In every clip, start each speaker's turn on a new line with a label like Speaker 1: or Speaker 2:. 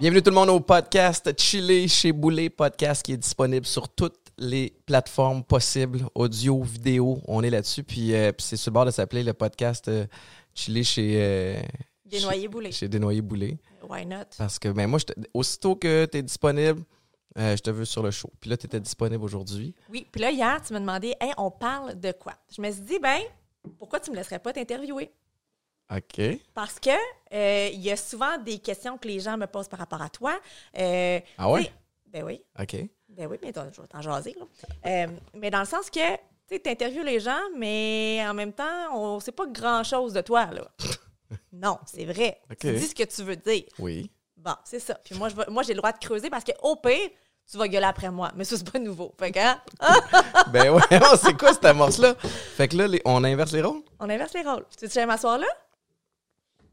Speaker 1: Bienvenue tout le monde au podcast Chili chez Boulet, podcast qui est disponible sur toutes les plateformes possibles, audio, vidéo, on est là-dessus. Puis, euh, puis c'est sur le bord de s'appeler le podcast euh, Chili chez, euh,
Speaker 2: Desnoyers Boulet.
Speaker 1: chez Desnoyers Boulet.
Speaker 2: Why not?
Speaker 1: Parce que ben, moi, je te- aussitôt que tu es disponible, euh, je te veux sur le show. Puis là, tu étais disponible aujourd'hui.
Speaker 2: Oui, puis là, hier, tu m'as demandé, hey, on parle de quoi? Je me suis dit, ben, pourquoi tu me laisserais pas t'interviewer?
Speaker 1: OK.
Speaker 2: Parce que euh, il y a souvent des questions que les gens me posent par rapport à toi. Euh,
Speaker 1: Ah ouais?
Speaker 2: Ben oui,
Speaker 1: OK.
Speaker 2: ben oui, mais je vais t'en jaser. là. Mais dans le sens que, tu sais, interviews les gens, mais en même temps, on sait pas grand-chose de toi, là. Non, c'est vrai. Tu dis ce que tu veux dire.
Speaker 1: Oui.
Speaker 2: Bon, c'est ça. Puis moi, je vais- moi j'ai le droit de creuser parce que au pire, tu vas gueuler après moi. Mais ça, c'est pas nouveau. Fait que, hein,
Speaker 1: ben ouais, c'est quoi cette amorce-là? Fait que là, les- on inverse les rôles?
Speaker 2: on inverse les rôles. Tu veux que m'asseoir là?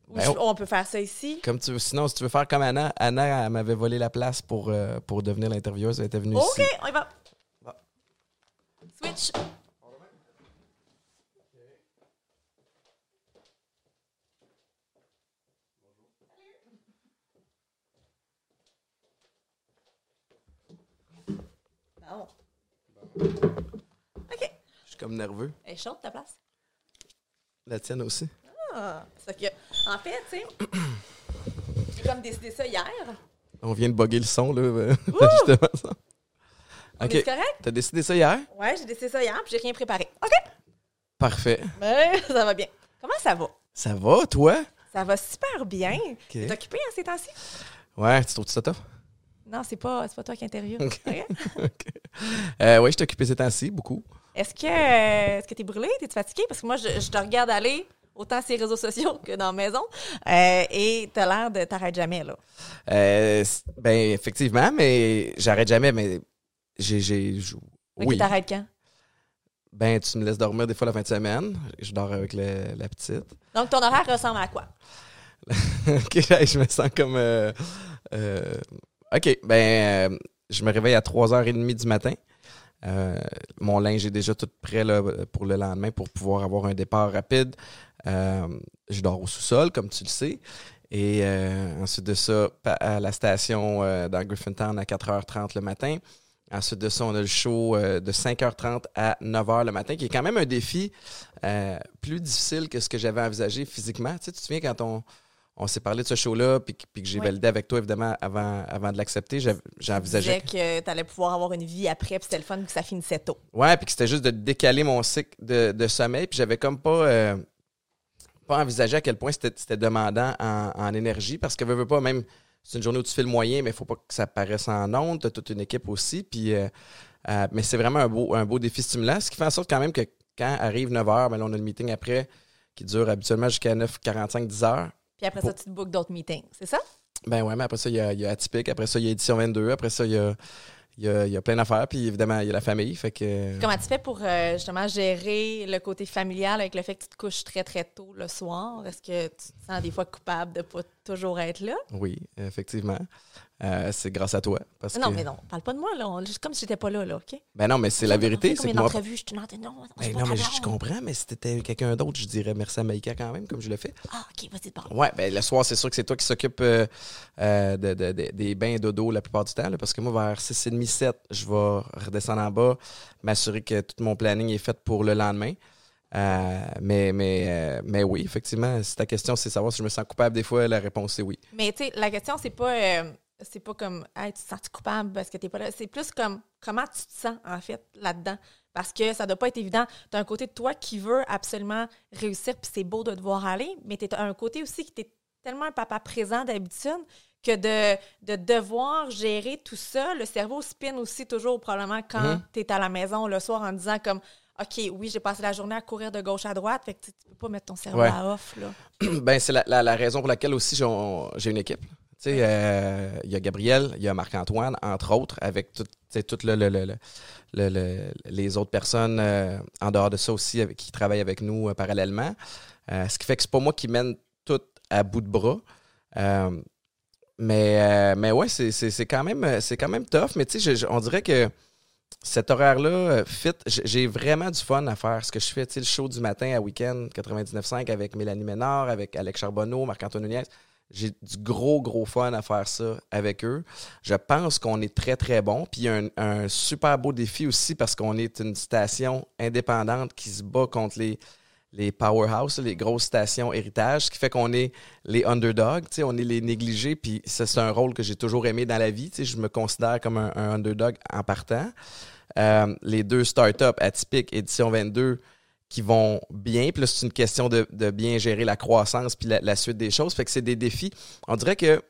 Speaker 2: Ou
Speaker 1: Ben,
Speaker 2: je-
Speaker 1: oh.
Speaker 2: on peut faire ça ici?
Speaker 1: Comme tu veux. Sinon, si tu veux faire comme Anna, Anna m'avait volé la place pour, euh, pour devenir l'intervieweuse. Elle était venue
Speaker 2: OK,
Speaker 1: ici.
Speaker 2: on y va. Switch. Bon. OK.
Speaker 1: Je suis comme nerveux.
Speaker 2: Elle est chaude, ta place?
Speaker 1: La tienne aussi.
Speaker 2: Ah, c'est que, en fait, tu sais, j'ai comme décidé ça hier.
Speaker 1: On vient de bugger le son, là. euh, justement ça. OK.
Speaker 2: est correct?
Speaker 1: T'as décidé ça hier?
Speaker 2: Ouais, j'ai décidé ça hier, puis j'ai rien préparé. OK?
Speaker 1: Parfait.
Speaker 2: Ça va bien. Comment ça va?
Speaker 1: Ça va, toi?
Speaker 2: Ça va super bien. T'es occupé hein, ces temps-ci?
Speaker 1: Ouais, tu trouves ça tough?
Speaker 2: Non, c'est pas, pas toi qui interviewe.
Speaker 1: OK. Euh, ouais, je t'ai occupé ces temps-ci, beaucoup.
Speaker 2: Est-ce que euh, est-ce que t'es brûlé? T'es fatigué? Parce que moi, je, je te regarde aller autant sur les réseaux sociaux que dans la maison. Euh, et t'as l'air de t'arrêter jamais, là.
Speaker 1: Euh, ben, effectivement, mais j'arrête jamais, mais j'ai. oui.
Speaker 2: t'arrêtes quand?
Speaker 1: Ben, tu me laisses dormir des fois la fin de semaine. Je dors avec le- la petite.
Speaker 2: Donc, ton horaire ressemble à quoi?
Speaker 1: OK, je me sens comme. euh, OK, ben, euh, je me réveille à 3h30 du matin. Euh, mon linge est déjà tout prêt là, pour le lendemain pour pouvoir avoir un départ rapide. Euh, je dors au sous-sol, comme tu le sais. Et ensuite de ça, à la station dans Griffintown à 4h30 le matin. Ensuite de ça, on a le show de 5h30 à 9h le matin, qui est quand même un défi plus difficile que ce que j'avais envisagé physiquement. Tu sais, tu te souviens quand on, on s'est parlé de ce show-là, puis, que- puis que j'ai validé avec toi, évidemment, avant, avant de l'accepter,
Speaker 2: Tu
Speaker 1: j'envisageais...
Speaker 2: disais que t'allais pouvoir avoir une vie après, puis c'était le fun que ça finissait tôt.
Speaker 1: Ouais, puis que c'était juste de décaler mon cycle de, de sommeil, puis j'avais comme pas... euh, pas envisagé à quel point c'était demandant en, en énergie, parce que veux, veux pas, même... C'est une journée où tu fais le moyen, mais il faut pas que ça paraisse en ondes. Tu as toute une équipe aussi. Puis, euh, euh, mais c'est vraiment un beau, un beau défi stimulant. Ce qui fait en sorte quand même que quand arrive 9 h, ben là, on a le meeting après qui dure habituellement jusqu'à 9h45, 10 h.
Speaker 2: Puis après ça, tu te bookes d'autres meetings. C'est ça?
Speaker 1: Ben ouais, mais après ça, il y a, il y a Atypique. Après ça, il y a Édition 22. Après ça, il y a, il y a, il y a plein d'affaires. Puis évidemment, il y a la famille. Fait que.
Speaker 2: Comment tu fais pour euh, justement gérer le côté familial avec le fait que tu te couches très très tôt le soir? Est-ce que tu te sens des fois coupable de pas toujours être là?
Speaker 1: Oui, effectivement. Euh, c'est grâce à toi. Parce
Speaker 2: Non,
Speaker 1: que...
Speaker 2: mais non, parle pas de moi, là. On- juste comme si j'étais pas là, là, OK?
Speaker 1: Ben non, mais c'est la vérité. C'est moi.
Speaker 2: d'entrevues je te demande? Non, non,
Speaker 1: Ben non, mais je, comprends, mais si c'était quelqu'un d'autre, je dirais merci à Maïka quand même, comme je le fais.
Speaker 2: Ah, OK, vas-y, parle.
Speaker 1: Ouais, ben le soir, c'est sûr que c'est toi qui s'occupe euh, euh, de, de- de- des bains dodo la plupart du temps, là, parce que moi, vers 6h30, 7, je vais redescendre en bas, m'assurer que tout mon planning est fait pour le lendemain. Euh, mais, mais, euh, mais oui, effectivement, si ta question, c'est savoir si je me sens coupable des fois, la réponse c'est oui.
Speaker 2: Mais tu sais, la question, c'est pas, euh, c'est pas comme, hey, tu te sens coupable parce que t'es pas là. C'est plus comme, comment tu te sens, en fait, là-dedans. Parce que ça doit pas être évident. Tu as un côté de toi qui veut absolument réussir, puis c'est beau de te voir aller, mais tu as un côté aussi qui t'es tellement un papa présent d'habitude que de, de devoir gérer tout ça, le cerveau spin aussi toujours probablement quand
Speaker 1: Mhm.
Speaker 2: tu es à la maison le soir en disant comme OK, oui, j'ai passé la journée à courir de gauche à droite, fait que tu peux pas mettre ton cerveau
Speaker 1: Ouais.
Speaker 2: à off là.
Speaker 1: ben, c'est la, la- la raison pour laquelle aussi j'ai une équipe. Tu sais, euh, il y a Gabriel, il y a Marc-Antoine, entre autres, avec tout, tu sais, tout le, le- le- le- le- le- les autres personnes euh, en dehors de ça aussi avec- qui travaillent avec nous euh, parallèlement. Ce qui fait que c'est pas moi qui mène tout à bout de bras. Mais, mais ouais, c'est, quand même quand même tough. Mais tu sais, on dirait que cet horaire-là, euh, fit, j'ai vraiment du fun à faire ce que je fais. Tu sais, le show du matin à week-end 99.5 avec Mélanie Ménard, avec Alex Charbonneau, Marc-Antoine Nunez. J'ai du gros, gros fun à faire ça avec eux. Je pense qu'on est très, très bon. Puis il y a un super beau défi aussi parce qu'on est une station indépendante qui se bat contre les, les powerhouse, les grosses stations héritage, ce qui fait qu'on est les underdogs, on est les négligés, puis ça, c'est un rôle que j'ai toujours aimé dans la vie. Je me considère comme un, un underdog en partant. Euh, les deux startups atypiques, édition 22, qui vont bien. Puis là, c'est une question de, bien gérer la croissance puis la, la suite des choses. Fait que c'est des défis. On dirait que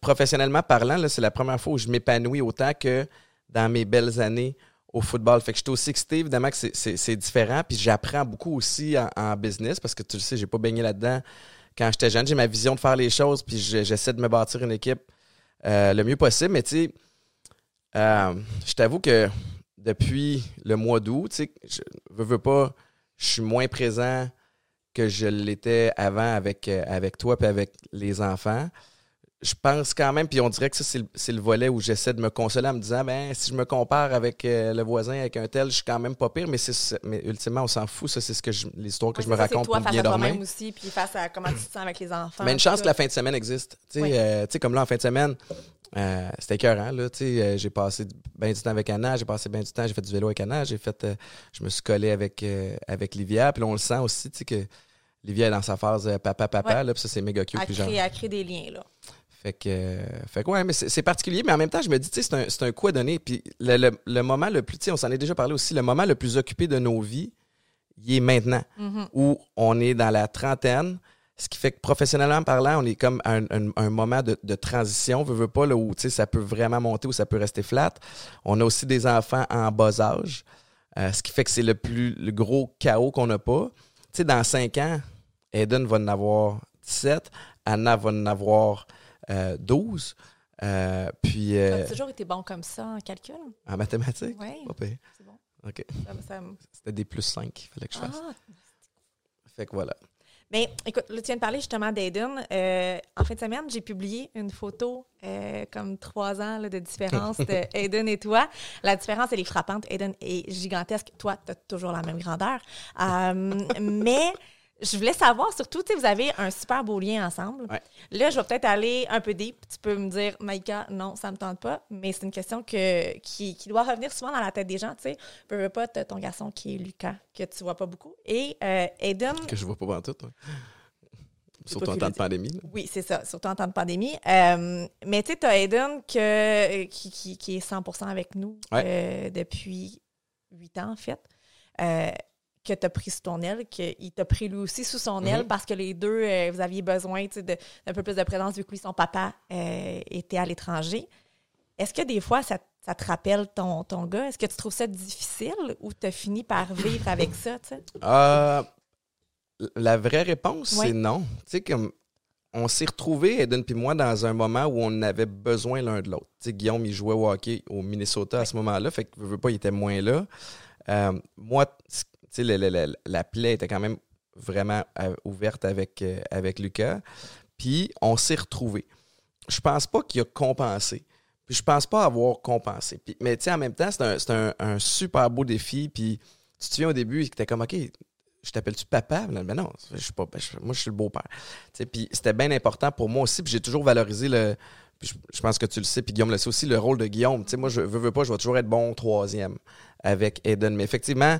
Speaker 1: professionnellement parlant, c'est la première fois où je m'épanouis autant que dans mes belles années au football. Fait que je suis aussi excité, évidemment que c'est- différent. Puis j'apprends beaucoup aussi en, business parce que tu le sais, j'ai pas baigné là-dedans quand j'étais jeune. J'ai ma vision de faire les choses, puis je- j'essaie de me bâtir une équipe euh, le mieux possible. Mais tu sais, euh, je t'avoue que depuis le mois d'août, je veux, veux pas, je suis moins présent que je l'étais avant avec, euh, avec toi et avec les enfants. Je pense quand même, puis on dirait que ça, c'est le, volet où j'essaie de me consoler en me disant, ben, si je me compare avec euh, le voisin, avec un tel, je suis quand même pas pire, mais, c'est, mais ultimement, on s'en fout. Ça, c'est ce que l'histoire que
Speaker 2: Ouais,
Speaker 1: je me
Speaker 2: ça,
Speaker 1: raconte
Speaker 2: toi
Speaker 1: pour bien dormir.
Speaker 2: toi-même aussi, puis face à comment tu te sens avec les enfants.
Speaker 1: Mais une chance que la fin de semaine existe. Tu sais,
Speaker 2: Oui.
Speaker 1: euh, tu sais, comme là, en fin de semaine, euh, c'était écœurant. Là, tu sais, j'ai passé bien du temps avec Anna, j'ai passé bien du temps, j'ai fait du vélo avec Anna, j'ai fait, je me suis collé avec, avec Livia. Puis là, on le sent aussi, tu sais, que Livia est dans sa phase papa, papa.
Speaker 2: Ouais.
Speaker 1: Là, puis ça, c'est méga cute.
Speaker 2: à
Speaker 1: Puis genre,
Speaker 2: créer des liens, là.
Speaker 1: Fait que, euh, fait que ouais, mais c'est particulier, mais en même temps, je me dis, tu sais, c'est un, un coup à donner. Puis le, le- le moment le plus, tu sais, on s'en est déjà parlé aussi, le moment le plus occupé de nos vies, il est maintenant,
Speaker 2: Mhm.
Speaker 1: où on est dans la trentaine, ce qui fait que professionnellement parlant, on est comme à un, un- un moment de, de transition, veut, veut pas, là, où tu sais, ça peut vraiment monter ou ça peut rester flat. On a aussi des enfants en bas âge, euh, ce qui fait que c'est le plus le gros chaos qu'on n'a pas. Tu sais, dans cinq ans, Eden va en avoir 17, Anna va en avoir 12. Euh, puis
Speaker 2: T'as
Speaker 1: euh,
Speaker 2: toujours été bon comme ça en calcul?
Speaker 1: en mathématiques,
Speaker 2: Oui, c'est bon.
Speaker 1: OK.
Speaker 2: Ça, ça
Speaker 1: C'était des plus 5 qu'il fallait que je fasse.
Speaker 2: Ah,
Speaker 1: Fait que voilà.
Speaker 2: Mais écoute, là, tu viens de parler justement d'Aiden. Euh, en fin de semaine, j'ai publié une photo euh, comme trois ans là, de différence de Aiden et toi. La différence, elle est frappante. Aiden est gigantesque. Toi, tu as toujours la même grandeur. Euh, mais je voulais savoir, surtout, tu sais, vous avez un super beau lien ensemble.
Speaker 1: Ouais.
Speaker 2: Là, je vais peut-être aller un peu deep. Tu peux me dire, Maïka, non, ça me tente pas. Mais c'est une question que, qui, qui doit revenir souvent dans la tête des gens. Tu sais, peu, peu pas, ton garçon qui est Lucas, que tu vois pas beaucoup. Et euh, Aiden,
Speaker 1: Que je vois pas en tout. Surtout
Speaker 2: toi
Speaker 1: en temps de pandémie. là.
Speaker 2: Oui, c'est ça, surtout en temps de pandémie. Euh, mais tu sais, tu as Aiden que, euh, qui, qui- qui est 100% avec nous
Speaker 1: Ouais.
Speaker 2: euh, depuis 8 ans, en fait. Que tu as pris sous ton aile, qu'il t'a pris lui aussi sous son aile
Speaker 1: Mhm. parce
Speaker 2: parce que les deux, euh, vous aviez besoin d'un peu plus de présence vu que lui, son papa euh, était à l'étranger. Est-ce que des fois, ça, ça te rappelle ton, ton gars? Est-ce que tu trouves ça difficile ou tu as fini par vivre avec ça?
Speaker 1: Euh, la vraie réponse,
Speaker 2: Ouais.
Speaker 1: c'est non. Tu sais, comme on s'est retrouvés, Eden puis moi, dans un moment où on avait besoin l'un de l'autre. Tu sais, Guillaume, il jouait au hockey au Minnesota à ce moment-là, fait que veux, veux pas, il était moins là. Euh, moi, la plaie était quand même vraiment euh, ouverte avec, euh, avec Lucas. Puis on s'est retrouvés. Je pense pas qu'il a compensé. Puis je pense pas avoir compensé. Mais tu en même temps, c'est un, super beau défi. Puis tu te au début, était comme, OK, je t'appelle-tu papa? Mais non, je suis pas, je- moi, je suis le beau-père. Puis c'était bien important pour moi aussi. Puis j'ai toujours valorisé le. puis je, pense que tu le sais, puis Guillaume le sait aussi, le rôle de Guillaume. Tu moi, je veux, veux pas, je vais toujours être bon troisième avec Eden. Mais effectivement,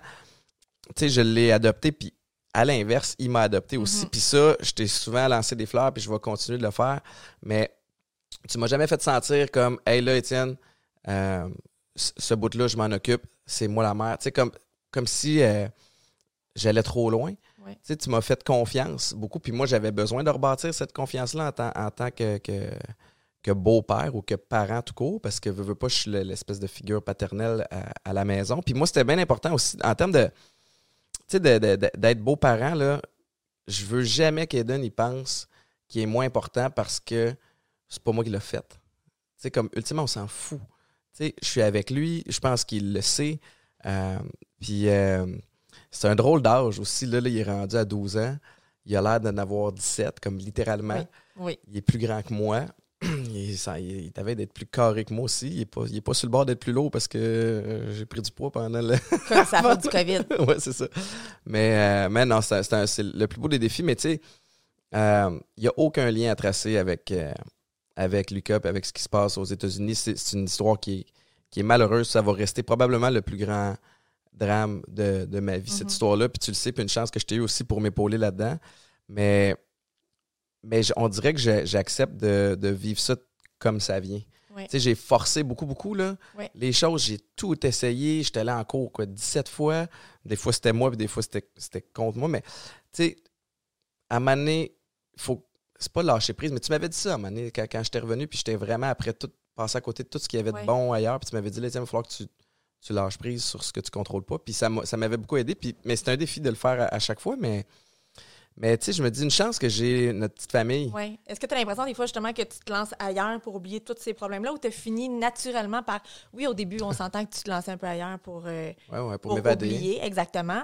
Speaker 1: tu sais, je l'ai adopté, puis à l'inverse, il m'a adopté aussi.
Speaker 2: Mhm.
Speaker 1: Puis ça, je t'ai souvent lancé des fleurs, puis je vais continuer de le faire. Mais tu m'as jamais fait sentir comme, hey là, Étienne, euh, ce bout-là, je m'en occupe, c'est moi la mère. Tu sais, comme, comme si euh, j'allais trop loin.
Speaker 2: Ouais.
Speaker 1: Tu sais, tu m'as fait confiance beaucoup, puis moi, j'avais besoin de rebâtir cette confiance-là en tant, en tant que, que, que beau-père ou que parent tout court, parce que veux, veux pas, je suis le- l'espèce de figure paternelle à, à la maison. Puis moi, c'était bien important aussi, en termes de, sais, d'être beau-parent, là, je veux jamais qu'Eden y pense qu'il est moins important parce que c'est pas moi qui l'ai fait. Tu sais, comme, ultimement, on s'en fout. Tu sais, je suis avec lui, je pense qu'il le sait. Euh, puis euh, c'est un drôle d'âge aussi. Là, là, il est rendu à 12 ans. Il a l'air d'en avoir 17, comme littéralement.
Speaker 2: Oui.
Speaker 1: Il est plus grand que moi. Il ça- il- il t'avait d'être plus carré que moi aussi. Il est pas, il est pas sur le bord d'être plus lourd parce que euh, j'ai pris du poids pendant le.
Speaker 2: Comme ça fait du COVID.
Speaker 1: ouais, c'est ça. Mais, euh, mais non, c'est, le plus beau des défis. Mais tu sais, euh, il n'y a aucun lien à tracer avec, euh, avec Lucas avec ce qui se passe aux États-Unis. C'est, une histoire qui est, qui est malheureuse. Ça va rester probablement le plus grand drame de, de ma vie, cette
Speaker 2: Mhm.
Speaker 1: histoire-là. Puis tu le sais, puis une chance que je t'ai eu aussi pour m'épauler là-dedans. Mais, mais on dirait que j'accepte de, de vivre ça comme ça vient.
Speaker 2: Ouais.
Speaker 1: J'ai forcé beaucoup, beaucoup, là.
Speaker 2: Ouais.
Speaker 1: Les choses, j'ai tout essayé. J'étais allé en cours, quoi, 17 fois. Des fois, c'était moi, puis des fois, c'était contre moi. Mais, à un moment donné, faut... c'est pas lâcher prise, mais tu m'avais dit ça à un moment donné, quand, quand j'étais revenu, puis j'étais vraiment, après tout, passé à côté de tout ce qu'il y avait
Speaker 2: Ouais.
Speaker 1: de bon ailleurs, puis tu m'avais dit, il va falloir que tu, tu lâches prise sur ce que tu contrôles pas. Puis ça m'avait beaucoup aidé. Puis, mais c'est un défi de le faire à, à chaque fois, mais... Mais tu sais, je me dis une chance que j'ai notre petite famille.
Speaker 2: Ouais. Est-ce que tu as l'impression des fois justement que tu te lances ailleurs pour oublier tous ces problèmes-là ou tu finis naturellement par. Oui, au début, on s'entend que tu te lançais un peu ailleurs pour, euh,
Speaker 1: Ouais, ouais, pour,
Speaker 2: pour oublier, exactement.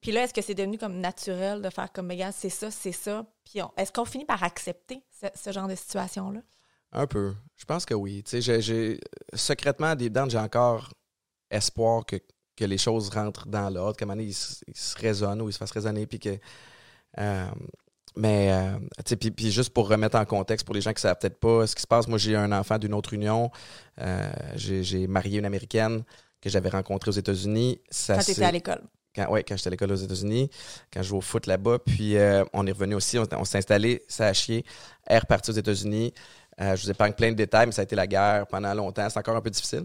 Speaker 2: Puis là, est-ce que c'est devenu comme naturel de faire comme, mais gars, c'est ça, c'est ça? Puis on- est-ce qu'on finit par accepter ce, ce genre de situation-là?
Speaker 1: Un peu. Je pense que oui. Tu sais, j'ai- secrètement, des dedans, j'ai encore espoir que, que les choses rentrent dans l'ordre, qu'à un moment donné, ils, se- ils se résonnent ou ils se fassent résonner, puis que... euh, mais, euh, tu sais, puis, puis juste pour remettre en contexte, pour les gens qui ne savent peut-être pas ce qui se passe, moi, j'ai un enfant d'une autre union. Euh, j'ai marié une Américaine que j'avais rencontrée aux États-Unis. Ça
Speaker 2: Quand tu étais à l'école.
Speaker 1: quand, ouais, quand j'étais à l'école aux États-Unis, quand je jouais au foot là-bas. Puis euh, on est revenu aussi, on, on s'est installé, ça a chier. Elle est repartie aux États-Unis. Je vous épargne plein de détails, mais ça a été la guerre pendant longtemps. C'est encore un peu difficile.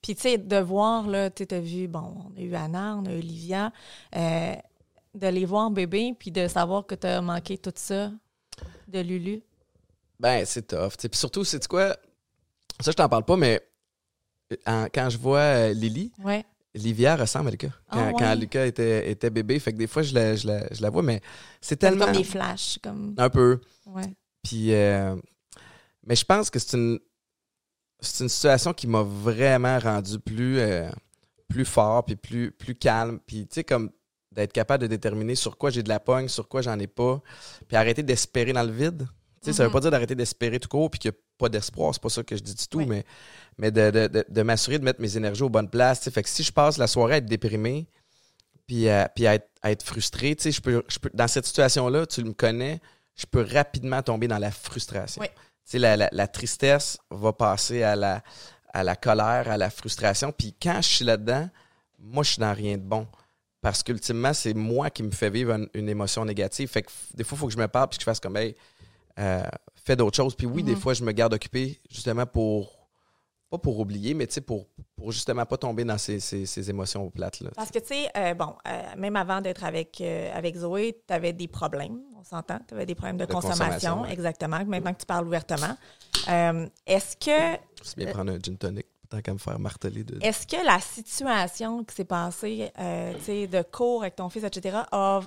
Speaker 2: Puis, tu sais, de voir, là, tu as vu, bon, on a eu Anna, on a eu Olivia, de les voir bébé, puis de savoir que tu as manqué tout ça de Lulu?
Speaker 1: Ben, c'est tough. Puis surtout, c'est quoi? Ça, je t'en parle pas, mais en- quand je vois euh, Lily,
Speaker 2: Ouais.
Speaker 1: Livia ressemble à Lucas. Quand,
Speaker 2: Ah ouais?
Speaker 1: quand Lucas était, était bébé, fait que des fois, je la, je la, je la vois, mais c'est
Speaker 2: Comme
Speaker 1: tellement...
Speaker 2: des flashs, comme.
Speaker 1: Un peu.
Speaker 2: Ouais.
Speaker 1: Puis, euh, mais je pense que c'est une, c'est une situation qui m'a vraiment rendu plus, euh, plus fort, puis plus, plus calme. Puis, tu sais, comme d'être capable de déterminer sur quoi j'ai de la pogne, sur quoi j'en ai pas, puis arrêter d'espérer dans le vide. Ça veut
Speaker 2: Mhm.
Speaker 1: pas dire d'arrêter d'espérer tout court, puis qu'il n'y a pas d'espoir, c'est pas ça que je dis du tout,
Speaker 2: Oui.
Speaker 1: mais, mais de, de, de, de m'assurer de mettre mes énergies aux bonnes places. Fait que si je passe la soirée à être déprimé, puis, à- puis à, être, à être frustré, je peux, je peux, dans cette situation-là, tu me connais, je peux rapidement tomber dans la frustration.
Speaker 2: Oui.
Speaker 1: La, la- la tristesse va passer à la, à la colère, à la frustration. Puis quand je suis là-dedans, moi, je suis dans rien de bon. Parce qu'ultimement, c'est moi qui me fais vivre une, une émotion négative. Fait que des fois, il faut que je me parle puis que je fasse comme, hey, euh, fais d'autres choses. Puis oui, des
Speaker 2: Mhm.
Speaker 1: fois, je me garde occupé justement pour, pas pour oublier, mais tu sais, pour, pour justement pas tomber dans ces, ces, ces émotions plates-là.
Speaker 2: Parce que, tu sais, euh, bon, euh, même avant d'être avec, euh, avec Zoé, tu avais des problèmes, on s'entend. Tu avais des problèmes de,
Speaker 1: De
Speaker 2: consommation,
Speaker 1: consommation, ouais.
Speaker 2: exactement. Maintenant que tu parles ouvertement. Est-ce que
Speaker 1: C'est bien prendre un gin tonic tant qu'à me faire marteler de.
Speaker 2: est-ce que la situation qui s'est passée, euh, tu sais, de cours avec ton fils, etc., a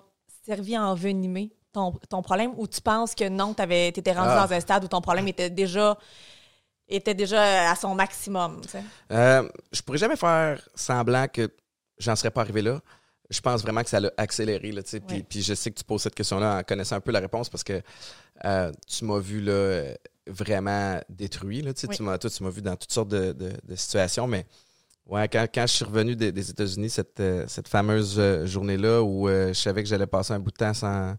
Speaker 2: servi à envenimer ton, ton problème ou tu penses que non, tu étais rendu
Speaker 1: Ah.
Speaker 2: dans un stade où ton problème était déjà était déjà à son maximum, tu sais?
Speaker 1: Euh, je pourrais jamais faire semblant que j'en serais pas arrivé là. Je pense vraiment que ça l'a accéléré. Là, tu sais. puis,
Speaker 2: Oui.
Speaker 1: puis je sais que tu poses cette question-là en connaissant un peu la réponse parce que euh, tu m'as vu là, euh, vraiment détruit. Là, tu sais.
Speaker 2: Oui.
Speaker 1: Tu m'as, toi, tu m'as vu dans toutes sortes de, de- de situations. Mais ouais, quand, quand je suis revenu des, des États-Unis, cette, euh, cette fameuse euh, journée-là où euh, je savais que j'allais passer un bout de temps sans,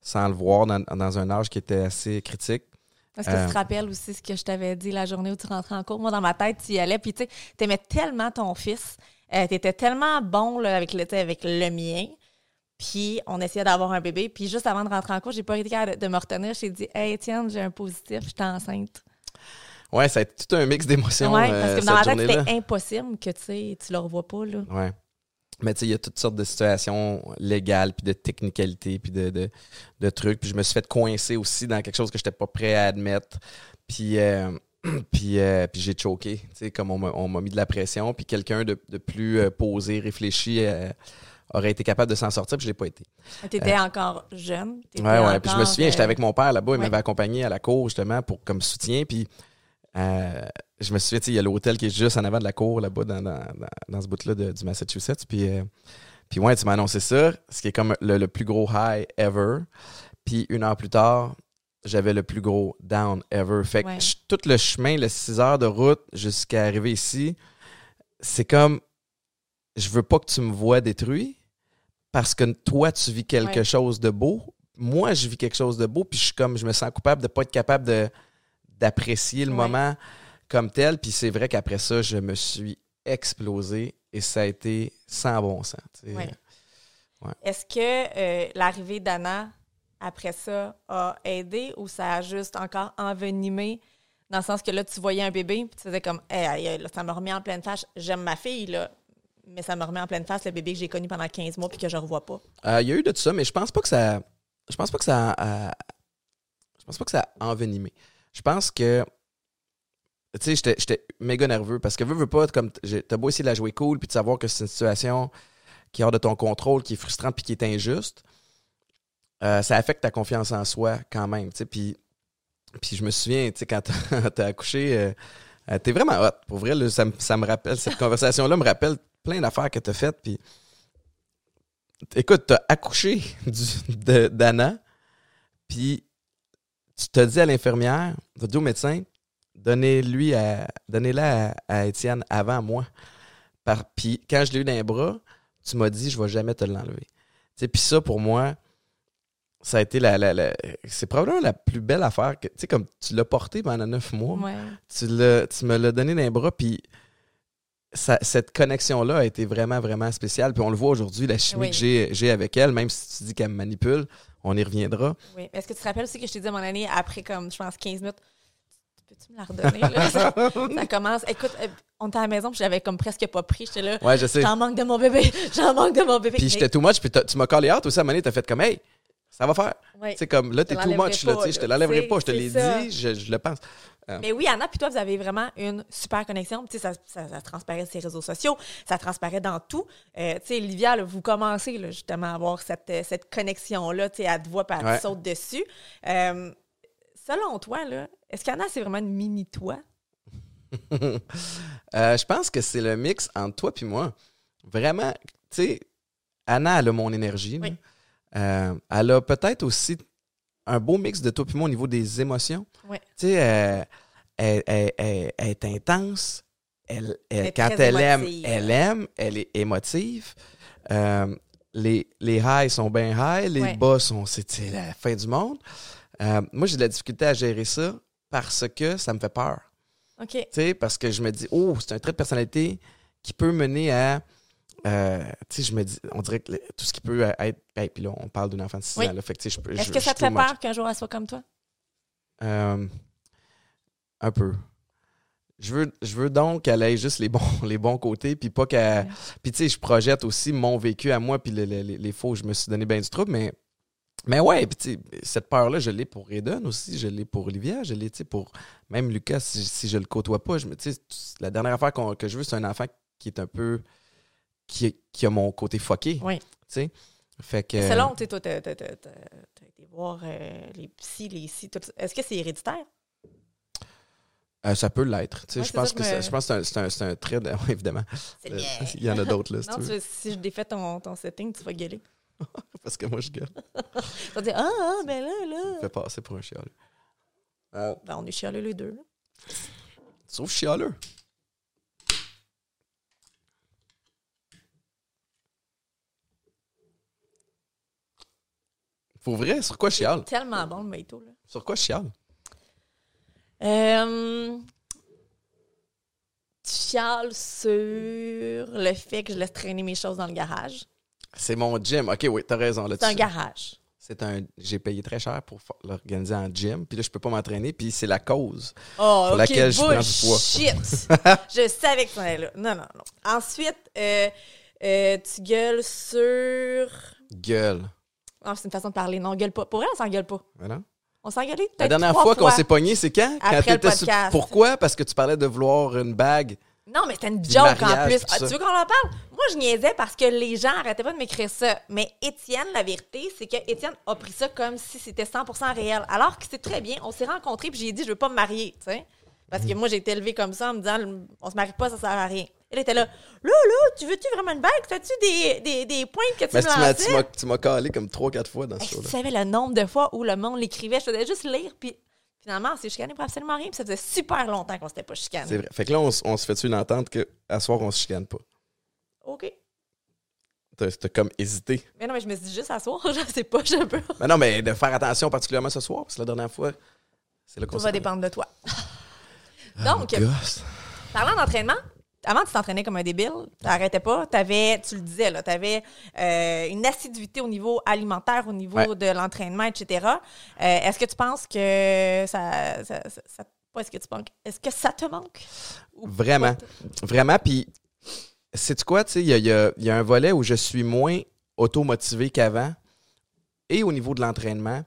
Speaker 1: sans le voir dans, dans un âge qui était assez critique.
Speaker 2: Est-ce que
Speaker 1: Euh,
Speaker 2: tu te rappelles aussi ce que je t'avais dit la journée où tu rentrais en cours? Moi, dans ma tête, tu y allais, puis tu sais, t'aimais tellement ton fils, euh, t'étais tellement bon là, avec, le, tu avec le mien, puis on essayait d'avoir un bébé, puis juste avant de rentrer en cours, j'ai pas été capable de, me retenir, j'ai dit « Hey, Étienne, j'ai un positif, je suis enceinte.
Speaker 1: Ouais, ça a été tout un mix » d'émotions.
Speaker 2: Ouais,
Speaker 1: euh,
Speaker 2: parce que dans ma tête, c'était impossible que tu tu le revois pas, là.
Speaker 1: Ouais. Mais tu sais, il y a toutes sortes de situations légales, puis de technicalités, puis de, de, de trucs. Puis je me suis fait coincer aussi dans quelque chose que je n'étais pas prêt à admettre. Puis, euh, puis, euh, puis j'ai choqué, tu sais, comme on m'a mis de la pression. Puis quelqu'un de, de plus posé, réfléchi, aurait été capable de s'en sortir, puis je l'ai pas été.
Speaker 2: T'étais encore jeune? t'étais
Speaker 1: Ouais, ouais. Puis je me
Speaker 2: encore,
Speaker 1: souviens, j'étais
Speaker 2: euh,
Speaker 1: avec mon père là-bas, il
Speaker 2: ouais.
Speaker 1: m'avait accompagné à la cour justement pour comme soutien. Puis euh, je me souviens, tu il y a l'hôtel qui est juste en avant de la cour là-bas dans, dans, dans, dans ce bout-là du Massachusetts. Puis, euh, puis ouais, tu m'as annoncé ça, ce qui est comme le, le plus gros high ever. Puis une heure plus tard, j'avais le plus gros down ever. Fait que
Speaker 2: Ouais.
Speaker 1: tout le chemin, le 6 heures de route jusqu'à arriver ici, c'est comme je veux pas que tu me vois détruit parce que toi, tu vis quelque
Speaker 2: Ouais.
Speaker 1: chose de beau. Moi, je vis quelque chose de beau, puis je suis comme je me sens coupable de pas être capable de d'apprécier le
Speaker 2: Ouais.
Speaker 1: moment comme tel. Puis c'est vrai qu'après ça, je me suis explosé et ça a été sans bon sens.
Speaker 2: Ouais. Est-ce que euh, l'arrivée d'Anna, après ça, a aidé ou ça a juste encore envenimé? Dans le sens que là, tu voyais un bébé, puis tu faisais comme, Hey, ça me remet en pleine face. J'aime ma fille, là, mais ça me remet en pleine face le bébé que j'ai connu pendant 15 mois puis que je revois pas.
Speaker 1: Euh, Il y a eu de tout ça, mais je pense pas que ça. Je pense pas que ça. a- je pense pas que ça a envenimé. Je pense que. Tu sais, j'étais- méga nerveux parce que veux, veux pas, comme t'as beau essayer de la jouer cool puis de savoir que c'est une situation qui est hors de ton contrôle, qui est frustrante puis qui est injuste, euh, ça affecte ta confiance en soi quand même. Puis, puis je me souviens, quand t'as accouché, euh, euh, t'es vraiment hot. Pour vrai, ça, ça me rappelle, cette conversation-là me rappelle plein d'affaires que t'as faites. Puis écoute, t'as accouché du- de- d'Anna, puis tu t'as dit à l'infirmière, t'as dit au médecin, donnez-lui à, donnez-la à, à Étienne avant moi. Par, puis quand je l'ai eu dans les bras, tu m'as dit, je vais jamais te l'enlever. Tu puis ça, pour moi, ça a été la, la- la- c'est probablement la plus belle affaire que, tu sais, comme tu l'as porté pendant neuf mois,
Speaker 2: Ouais.
Speaker 1: tu, l'as- tu me l'as donné dans les bras, puis ça- cette connexion-là a été vraiment, vraiment spéciale. Puis on le voit aujourd'hui, la chimie
Speaker 2: Oui.
Speaker 1: que j'ai, avec elle, même si tu dis qu'elle me manipule, on y reviendra.
Speaker 2: Oui. Est-ce que tu te rappelles aussi que je t'ai dit à mon année, après, comme, je pense, 15 minutes, peux-tu me la redonner? Là? ça, ça commence. Écoute, euh, on était à la maison, puis j'avais comme presque pas pris. J'étais là,
Speaker 1: Ouais, je sais.
Speaker 2: j'en manque de mon bébé, j'en manque de mon bébé.
Speaker 1: Puis j'étais too much, puis tu m'as callé out aussi à un moment donné, t'as fait comme, hey, ça va faire.
Speaker 2: Ouais.
Speaker 1: Sais, comme là, t'es
Speaker 2: te
Speaker 1: too much, là,
Speaker 2: pas,
Speaker 1: sais, je te
Speaker 2: là.
Speaker 1: l'enlèverai
Speaker 2: C'est-
Speaker 1: pas, je te
Speaker 2: c'est
Speaker 1: l'ai dit, je, je le pense.
Speaker 2: Mais oui, Anna, puis toi, vous avez vraiment une super connexion. Tu sais, ça, ça, ça transparaît sur les réseaux sociaux, ça transparaît dans tout. Euh, tu sais, Livia, là, vous commencez là, justement à avoir cette, euh, cette connexion-là. Tu sais, elle te voit, puis elle te
Speaker 1: Ouais.
Speaker 2: saute dessus. Euh, selon toi, là, est-ce qu'Anna, c'est vraiment une mini-toi?
Speaker 1: Je pense que c'est le mix entre toi puis moi. Vraiment, tu sais, Anna, elle a mon énergie. là.
Speaker 2: Oui.
Speaker 1: Euh, elle a peut-être aussi un beau mix de toi moi au niveau des émotions.
Speaker 2: Ouais.
Speaker 1: Tu sais, euh, elle, elle- elle- elle est intense. Elle, quand elle aime, elle aime. Elle est émotive. Euh, les, les highs sont bien high, les
Speaker 2: Ouais.
Speaker 1: bas sont c'est la fin du monde. Moi, j'ai de la difficulté à gérer ça parce que ça me fait peur.
Speaker 2: OK.
Speaker 1: Tu sais, parce que je me dis, oh, c'est un trait de personnalité qui peut mener à. Euh, je me dis, on dirait que tout ce qui peut être. Hey, puis là, on parle d'un enfant de 6
Speaker 2: Oui.
Speaker 1: ans.
Speaker 2: Est-ce que ça te fait peur qu'un jour elle soit comme toi?
Speaker 1: Euh, un peu. Je veux, je veux donc qu'elle ait juste les bons, les bons côtés, puis pas qu'elle. Puis tu sais, je projette aussi mon vécu à moi, puis le- le- les, les faux, je me suis donné bien du trouble, mais. Mais ouais, puis cette peur-là, je l'ai pour Eden aussi, je l'ai pour Olivia, je l'ai tu sais, pour même Lucas, si, si je le côtoie pas. Je me, la dernière affaire que je veux, c'est un enfant qui est un peu. Qui, qui a mon côté fucké.
Speaker 2: Oui.
Speaker 1: Tu sais. Fait que.
Speaker 2: Selon, tu sais, toi, t'as été voir euh, les psys, les tout ça. Est-ce que c'est héréditaire?
Speaker 1: euh, ça peut l'être. tu sais,
Speaker 2: Ouais,
Speaker 1: je
Speaker 2: c'est
Speaker 1: pense que
Speaker 2: je
Speaker 1: ça-
Speaker 2: me-
Speaker 1: je pense que c'est un, c'est un- c'est un trait de. ouais, évidemment.
Speaker 2: C'est
Speaker 1: Euh,
Speaker 2: bien.
Speaker 1: Il y en a d'autres, là, si
Speaker 2: Non,
Speaker 1: tu veux.
Speaker 2: tu- si je défais ton, ton setting, tu vas gueuler.
Speaker 1: Parce que moi, je gueule.
Speaker 2: Tu vas dire Ah, ah, ben là, là.
Speaker 1: Fais passer pour un chialeux. Euh,
Speaker 2: Ben, on est chialés les deux. là.
Speaker 1: sauf chialeux. Pour vrai, sur quoi je chiale?
Speaker 2: Tellement bon le mojito, là.
Speaker 1: Sur quoi je chiale?
Speaker 2: Euh, tu chiales sur le fait que je laisse traîner mes choses dans le garage.
Speaker 1: C'est mon gym. Ok, oui, t'as raison. là,
Speaker 2: C'est un garage.
Speaker 1: C'est un. J'ai payé très cher pour l'organiser en gym. Puis là, je peux pas m'entraîner. Puis c'est la cause.
Speaker 2: Oh,
Speaker 1: Pour laquelle je prends du poids.
Speaker 2: je savais que ça allait là. Non, non, non. Ensuite, euh, euh, tu gueules sur...
Speaker 1: Gueule.
Speaker 2: Ah, c'est une façon de parler. Non, on gueule pas. Pour vrai, on s'engueule pas.
Speaker 1: Voilà.
Speaker 2: On s'engueulait peut-être
Speaker 1: La dernière
Speaker 2: trois
Speaker 1: fois qu'on s'est pogné, c'est quand?
Speaker 2: Après
Speaker 1: quand
Speaker 2: le
Speaker 1: t'étais
Speaker 2: podcast.
Speaker 1: Pourquoi? Parce que tu parlais de vouloir une bague.
Speaker 2: Non, mais c'était une joke en plus. Ah, tu veux qu'on en parle? Moi, je niaisais parce que les gens arrêtaient pas de m'écrire ça. Mais Étienne, la vérité, c'est que Étienne a pris ça comme si c'était 100% réel. Alors que c'est très bien. On s'est rencontrés puis j'ai dit, je veux pas me marier, tu sais. Parce
Speaker 1: Mhm.
Speaker 2: que moi, j'ai été élevée comme ça en me disant, on se marie pas, ça sert à rien. Elle était là, là, là, tu veux-tu vraiment une bague? T'as-tu des, des, des points que tu
Speaker 1: Mais
Speaker 2: me
Speaker 1: tu m'as-
Speaker 2: lançais?
Speaker 1: tu m'as- tu calé comme 3-4 fois dans ce show-là.
Speaker 2: tu savais le nombre de fois où le monde l'écrivait, je faisais juste lire, puis finalement, on s'est chicané pour absolument rien, puis ça faisait super longtemps qu'on s'était pas chicané.
Speaker 1: C'est vrai. Fait que là, on, se fait une entente qu'à soir, on se chicane pas?
Speaker 2: OK.
Speaker 1: T'as t'as comme hésité.
Speaker 2: Mais non, mais je me suis dit juste à soir, je sais pas, je peux.
Speaker 1: Mais non, mais de faire attention particulièrement ce soir, parce que la dernière fois, c'est qu'on
Speaker 2: Tout va dépendre de toi.
Speaker 1: Ah,
Speaker 2: Donc,
Speaker 1: gosse.
Speaker 2: Parlant d'entraînement, avant, tu t'entraînais comme un débile. Tu n'arrêtais pas. Avais, tu le disais, tu avais une assiduité au niveau alimentaire, au niveau
Speaker 1: Ouais.
Speaker 2: de l'entraînement, etc. Euh, est-ce que tu penses que ça. ça, ça- ça- pas est-ce que tu manques. Est-ce que ça te manque? Ou
Speaker 1: Vraiment. Vraiment. Puis, sais-tu quoi? Tu sais, il y a, y a un volet où je suis moins automotivé qu'avant, et au niveau de l'entraînement,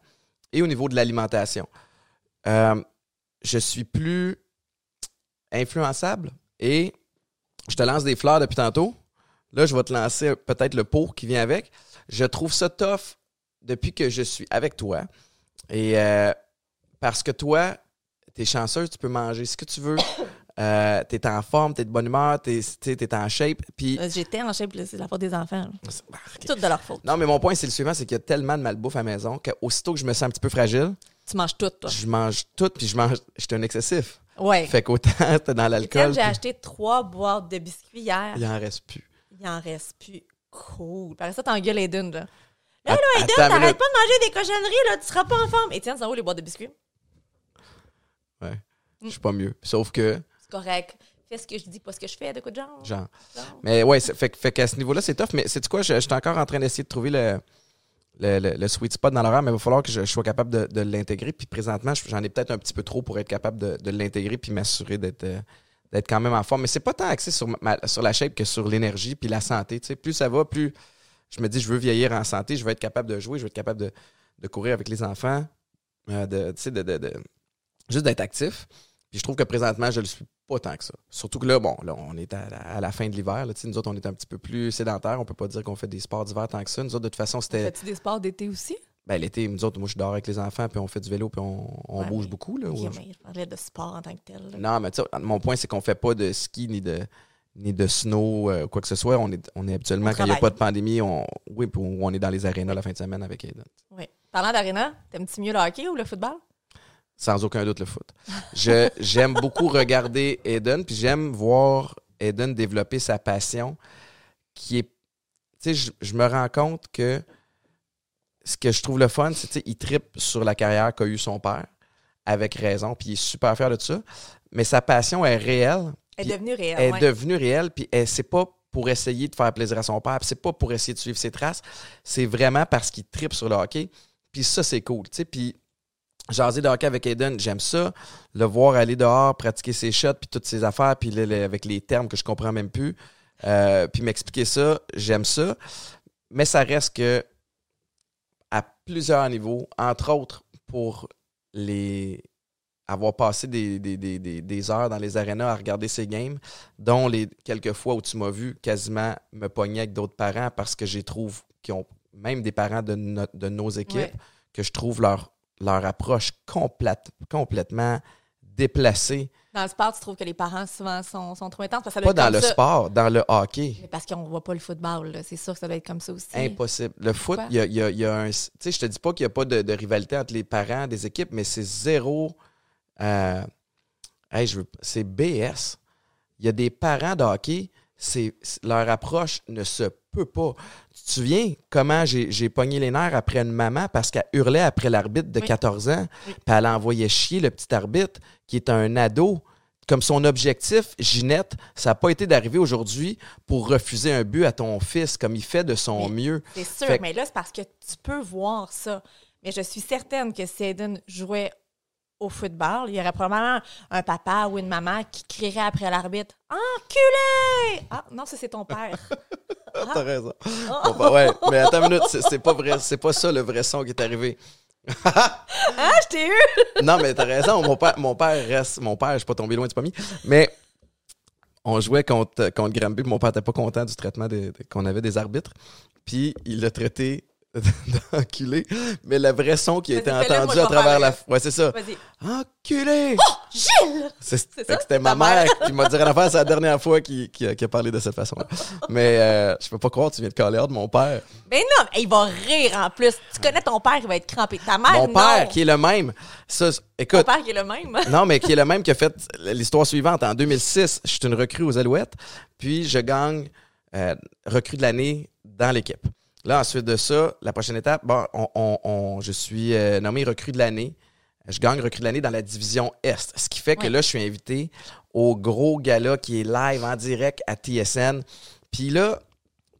Speaker 1: et au niveau de l'alimentation. Euh, je suis plus influençable et je te lance des fleurs depuis tantôt. Là, je vais te lancer peut-être le pot qui vient avec. Je trouve ça tough depuis que je suis avec toi. Et euh, parce que toi, tu es chanceuse, tu peux manger ce que tu veux. Euh, tu es en forme, tu es de bonne humeur, tu es, en shape. Puis,
Speaker 2: Euh, J'étais en shape, c'est la faute des enfants. tout de leur faute.
Speaker 1: non, mais mon point, c'est le suivant c'est qu'il y a tellement de malbouffe à la maison qu'aussitôt que je me sens un petit peu fragile,
Speaker 2: Tu manges tout, toi.
Speaker 1: je mange tout, puis je mange. J'étais un excessif.
Speaker 2: Ouais.
Speaker 1: Fait qu'autant t'es dans l'alcool,
Speaker 2: j'ai
Speaker 1: puis
Speaker 2: acheté trois boîtes de biscuits hier.
Speaker 1: il en reste plus.
Speaker 2: Il en reste plus. Cool. Par ça, t'engueules Aiden, là. Là, là, Aiden, t'arrêtes pas de manger des cochonneries, là, tu seras pas en forme. Étienne, ça où les boîtes de biscuits?
Speaker 1: Ouais. Je suis pas mieux. Sauf que,
Speaker 2: C'est correct. Fais ce que je dis, pas ce que je fais, de quoi de genre?
Speaker 1: genre.
Speaker 2: Genre.
Speaker 1: Mais ouais, fait, fait qu'à ce niveau-là, c'est tough. Mais c'est quoi, suis encore en train d'essayer de trouver le, le, le- le sweet spot dans l'horaire, mais il va falloir que je, sois capable de, de l'intégrer. Puis présentement, je- j'en ai peut-être un petit peu trop pour être capable de, de l'intégrer puis m'assurer d'être euh, quand même en forme. Mais c'est pas tant axé sur, sur la shape que sur l'énergie puis la santé. Plus ça va, plus je me dis je veux vieillir en santé, je veux être capable de jouer, je veux être capable de, de courir avec les enfants, euh, de- de- juste d'être actif. Puis je trouve que présentement, je le suis pas tant que ça. Surtout que là, bon, là, on est à la, à la fin de l'hiver. Nous autres, on est un petit peu plus sédentaires. On peut pas dire qu'on fait des sports d'hiver tant que ça. Nous autres, de toute façon, c'était.
Speaker 2: Fais-tu des sports d'été aussi?
Speaker 1: Ben, l'été, nous autres, moi, je dors avec les enfants, puis on fait du vélo, puis on, on
Speaker 2: Ouais,
Speaker 1: bouge beaucoup. Là, Ouais.
Speaker 2: mais je parlais de sport en tant que tel. là.
Speaker 1: Non, mais tu sais, mon point, c'est qu'on fait pas de ski ni de ni de snow, euh, quoi que ce soit. On est, on est habituellement,
Speaker 2: On
Speaker 1: quand il n'y a pas de pandémie, on, oui, on est dans les arénas la fin de semaine avec Aiden.
Speaker 2: Oui. Parlant d'aréna, t'aimes-tu mieux le hockey ou le football?
Speaker 1: Sans aucun doute le foot. Je, j'aime beaucoup regarder Eden, puis j'aime voir Eden développer sa passion qui est. Tu sais, je, je me rends compte que ce que je trouve le fun, c'est qu'il tripe sur la carrière qu'a eu son père, avec raison, puis il est super fier de ça. Mais sa passion est réelle,
Speaker 2: Elle est devenue réelle.
Speaker 1: elle est
Speaker 2: ouais.
Speaker 1: devenue réelle, puis elle- c'est pas pour essayer de faire plaisir à son père, puis c'est pas pour essayer de suivre ses traces, c'est vraiment parce qu'il tripe sur le hockey. Puis ça, c'est cool, tu sais. Puis jaser de hockey avec Aiden, j'aime ça. Le voir aller dehors, pratiquer ses shots, puis toutes ses affaires, puis le- le- avec les termes que je comprends même plus, euh, puis m'expliquer ça, j'aime ça. Mais ça reste que à plusieurs niveaux, entre autres pour les avoir passé des, des, des, des, des heures dans les arénas à regarder ces games, dont les quelques fois où tu m'as vu quasiment me pogner avec d'autres parents parce que j'ai trouve qui ont même des parents de, no- de nos équipes
Speaker 2: Ouais.
Speaker 1: que je trouve leur, leur approche complète, complètement déplacée.
Speaker 2: Dans le sport, tu trouves que les parents souvent sont, sont trop intenses parce que ça
Speaker 1: Pas
Speaker 2: être
Speaker 1: dans le
Speaker 2: ça.
Speaker 1: sport, dans le hockey.
Speaker 2: Mais parce qu'on voit pas le football, c'est sûr que ça doit être comme ça aussi.
Speaker 1: Impossible. Le foot, il y a, il y a- il y a un. Tu sais, je te dis pas qu'il n'y a pas de, de rivalité entre les parents des équipes, mais c'est zéro. euh, hey, je veux- c'est BS. Il y a des parents de hockey, leur approche ne se peut pas. Tu te souviens comment j'ai, pogné les nerfs après une maman parce qu'elle hurlait après l'arbitre de
Speaker 2: Oui.
Speaker 1: 14 ans,
Speaker 2: Oui.
Speaker 1: puis elle envoyait chier le petit arbitre qui est un ado. Comme son objectif, Ginette, ça n'a pas été d'arriver aujourd'hui pour refuser un but à ton fils comme il fait de son
Speaker 2: Mais-
Speaker 1: mieux.
Speaker 2: C'est sûr,
Speaker 1: Fait
Speaker 2: mais là, c'est parce que tu peux voir ça. Mais je suis certaine que si Aiden jouait au football, il y aurait probablement un papa ou une maman qui crierait après l'arbitre Enculé! Ah, non, ça, c'est ton père.
Speaker 1: T'as raison.
Speaker 2: Ah.
Speaker 1: Bon, ouais, mais attends une minute, c'est pas vrai, c'est pas ça le vrai son qui est arrivé.
Speaker 2: Ah, je t'ai eu!
Speaker 1: Non, mais t'as raison, mon père, mon père reste, mon père, je suis pas tombé loin du pommier, mais on jouait contre, contre Granby, mon père était pas content du traitement qu'on avait des arbitres, puis il l'a traité d'enculé, mais le vrai son qui a été entendu à travers la... Ouais, c'est ça.
Speaker 2: Vas-y.
Speaker 1: Enculé!
Speaker 2: Gilles! Ça?
Speaker 1: que C'était ma
Speaker 2: mère?
Speaker 1: qui m'a dit rien à faire. C'est la dernière fois qu'il qui a, qui a parlé de cette façon-là. Mais euh, je peux pas croire que tu viens de caler hors de mon père.
Speaker 2: Ben non, mais il va rire en plus. Tu connais ton père, il va être crampé. Ta mère,
Speaker 1: Mon père, qui est le même. Ça, c-
Speaker 2: Ton
Speaker 1: écoute,
Speaker 2: père qui est le même?
Speaker 1: non, mais qui est le même qui a fait l'histoire suivante. En 2006, je suis une recrue aux Alouettes, puis je gagne euh, recrue de l'année dans l'équipe. Là, ensuite de ça, la prochaine étape, bon, on, on- on- je suis euh, nommé recrue de l'année. Je gagne recrue de l'année dans la division Est. Ce qui fait que
Speaker 2: Ouais.
Speaker 1: là, je suis invité au gros gala qui est live en direct à TSN. Puis là,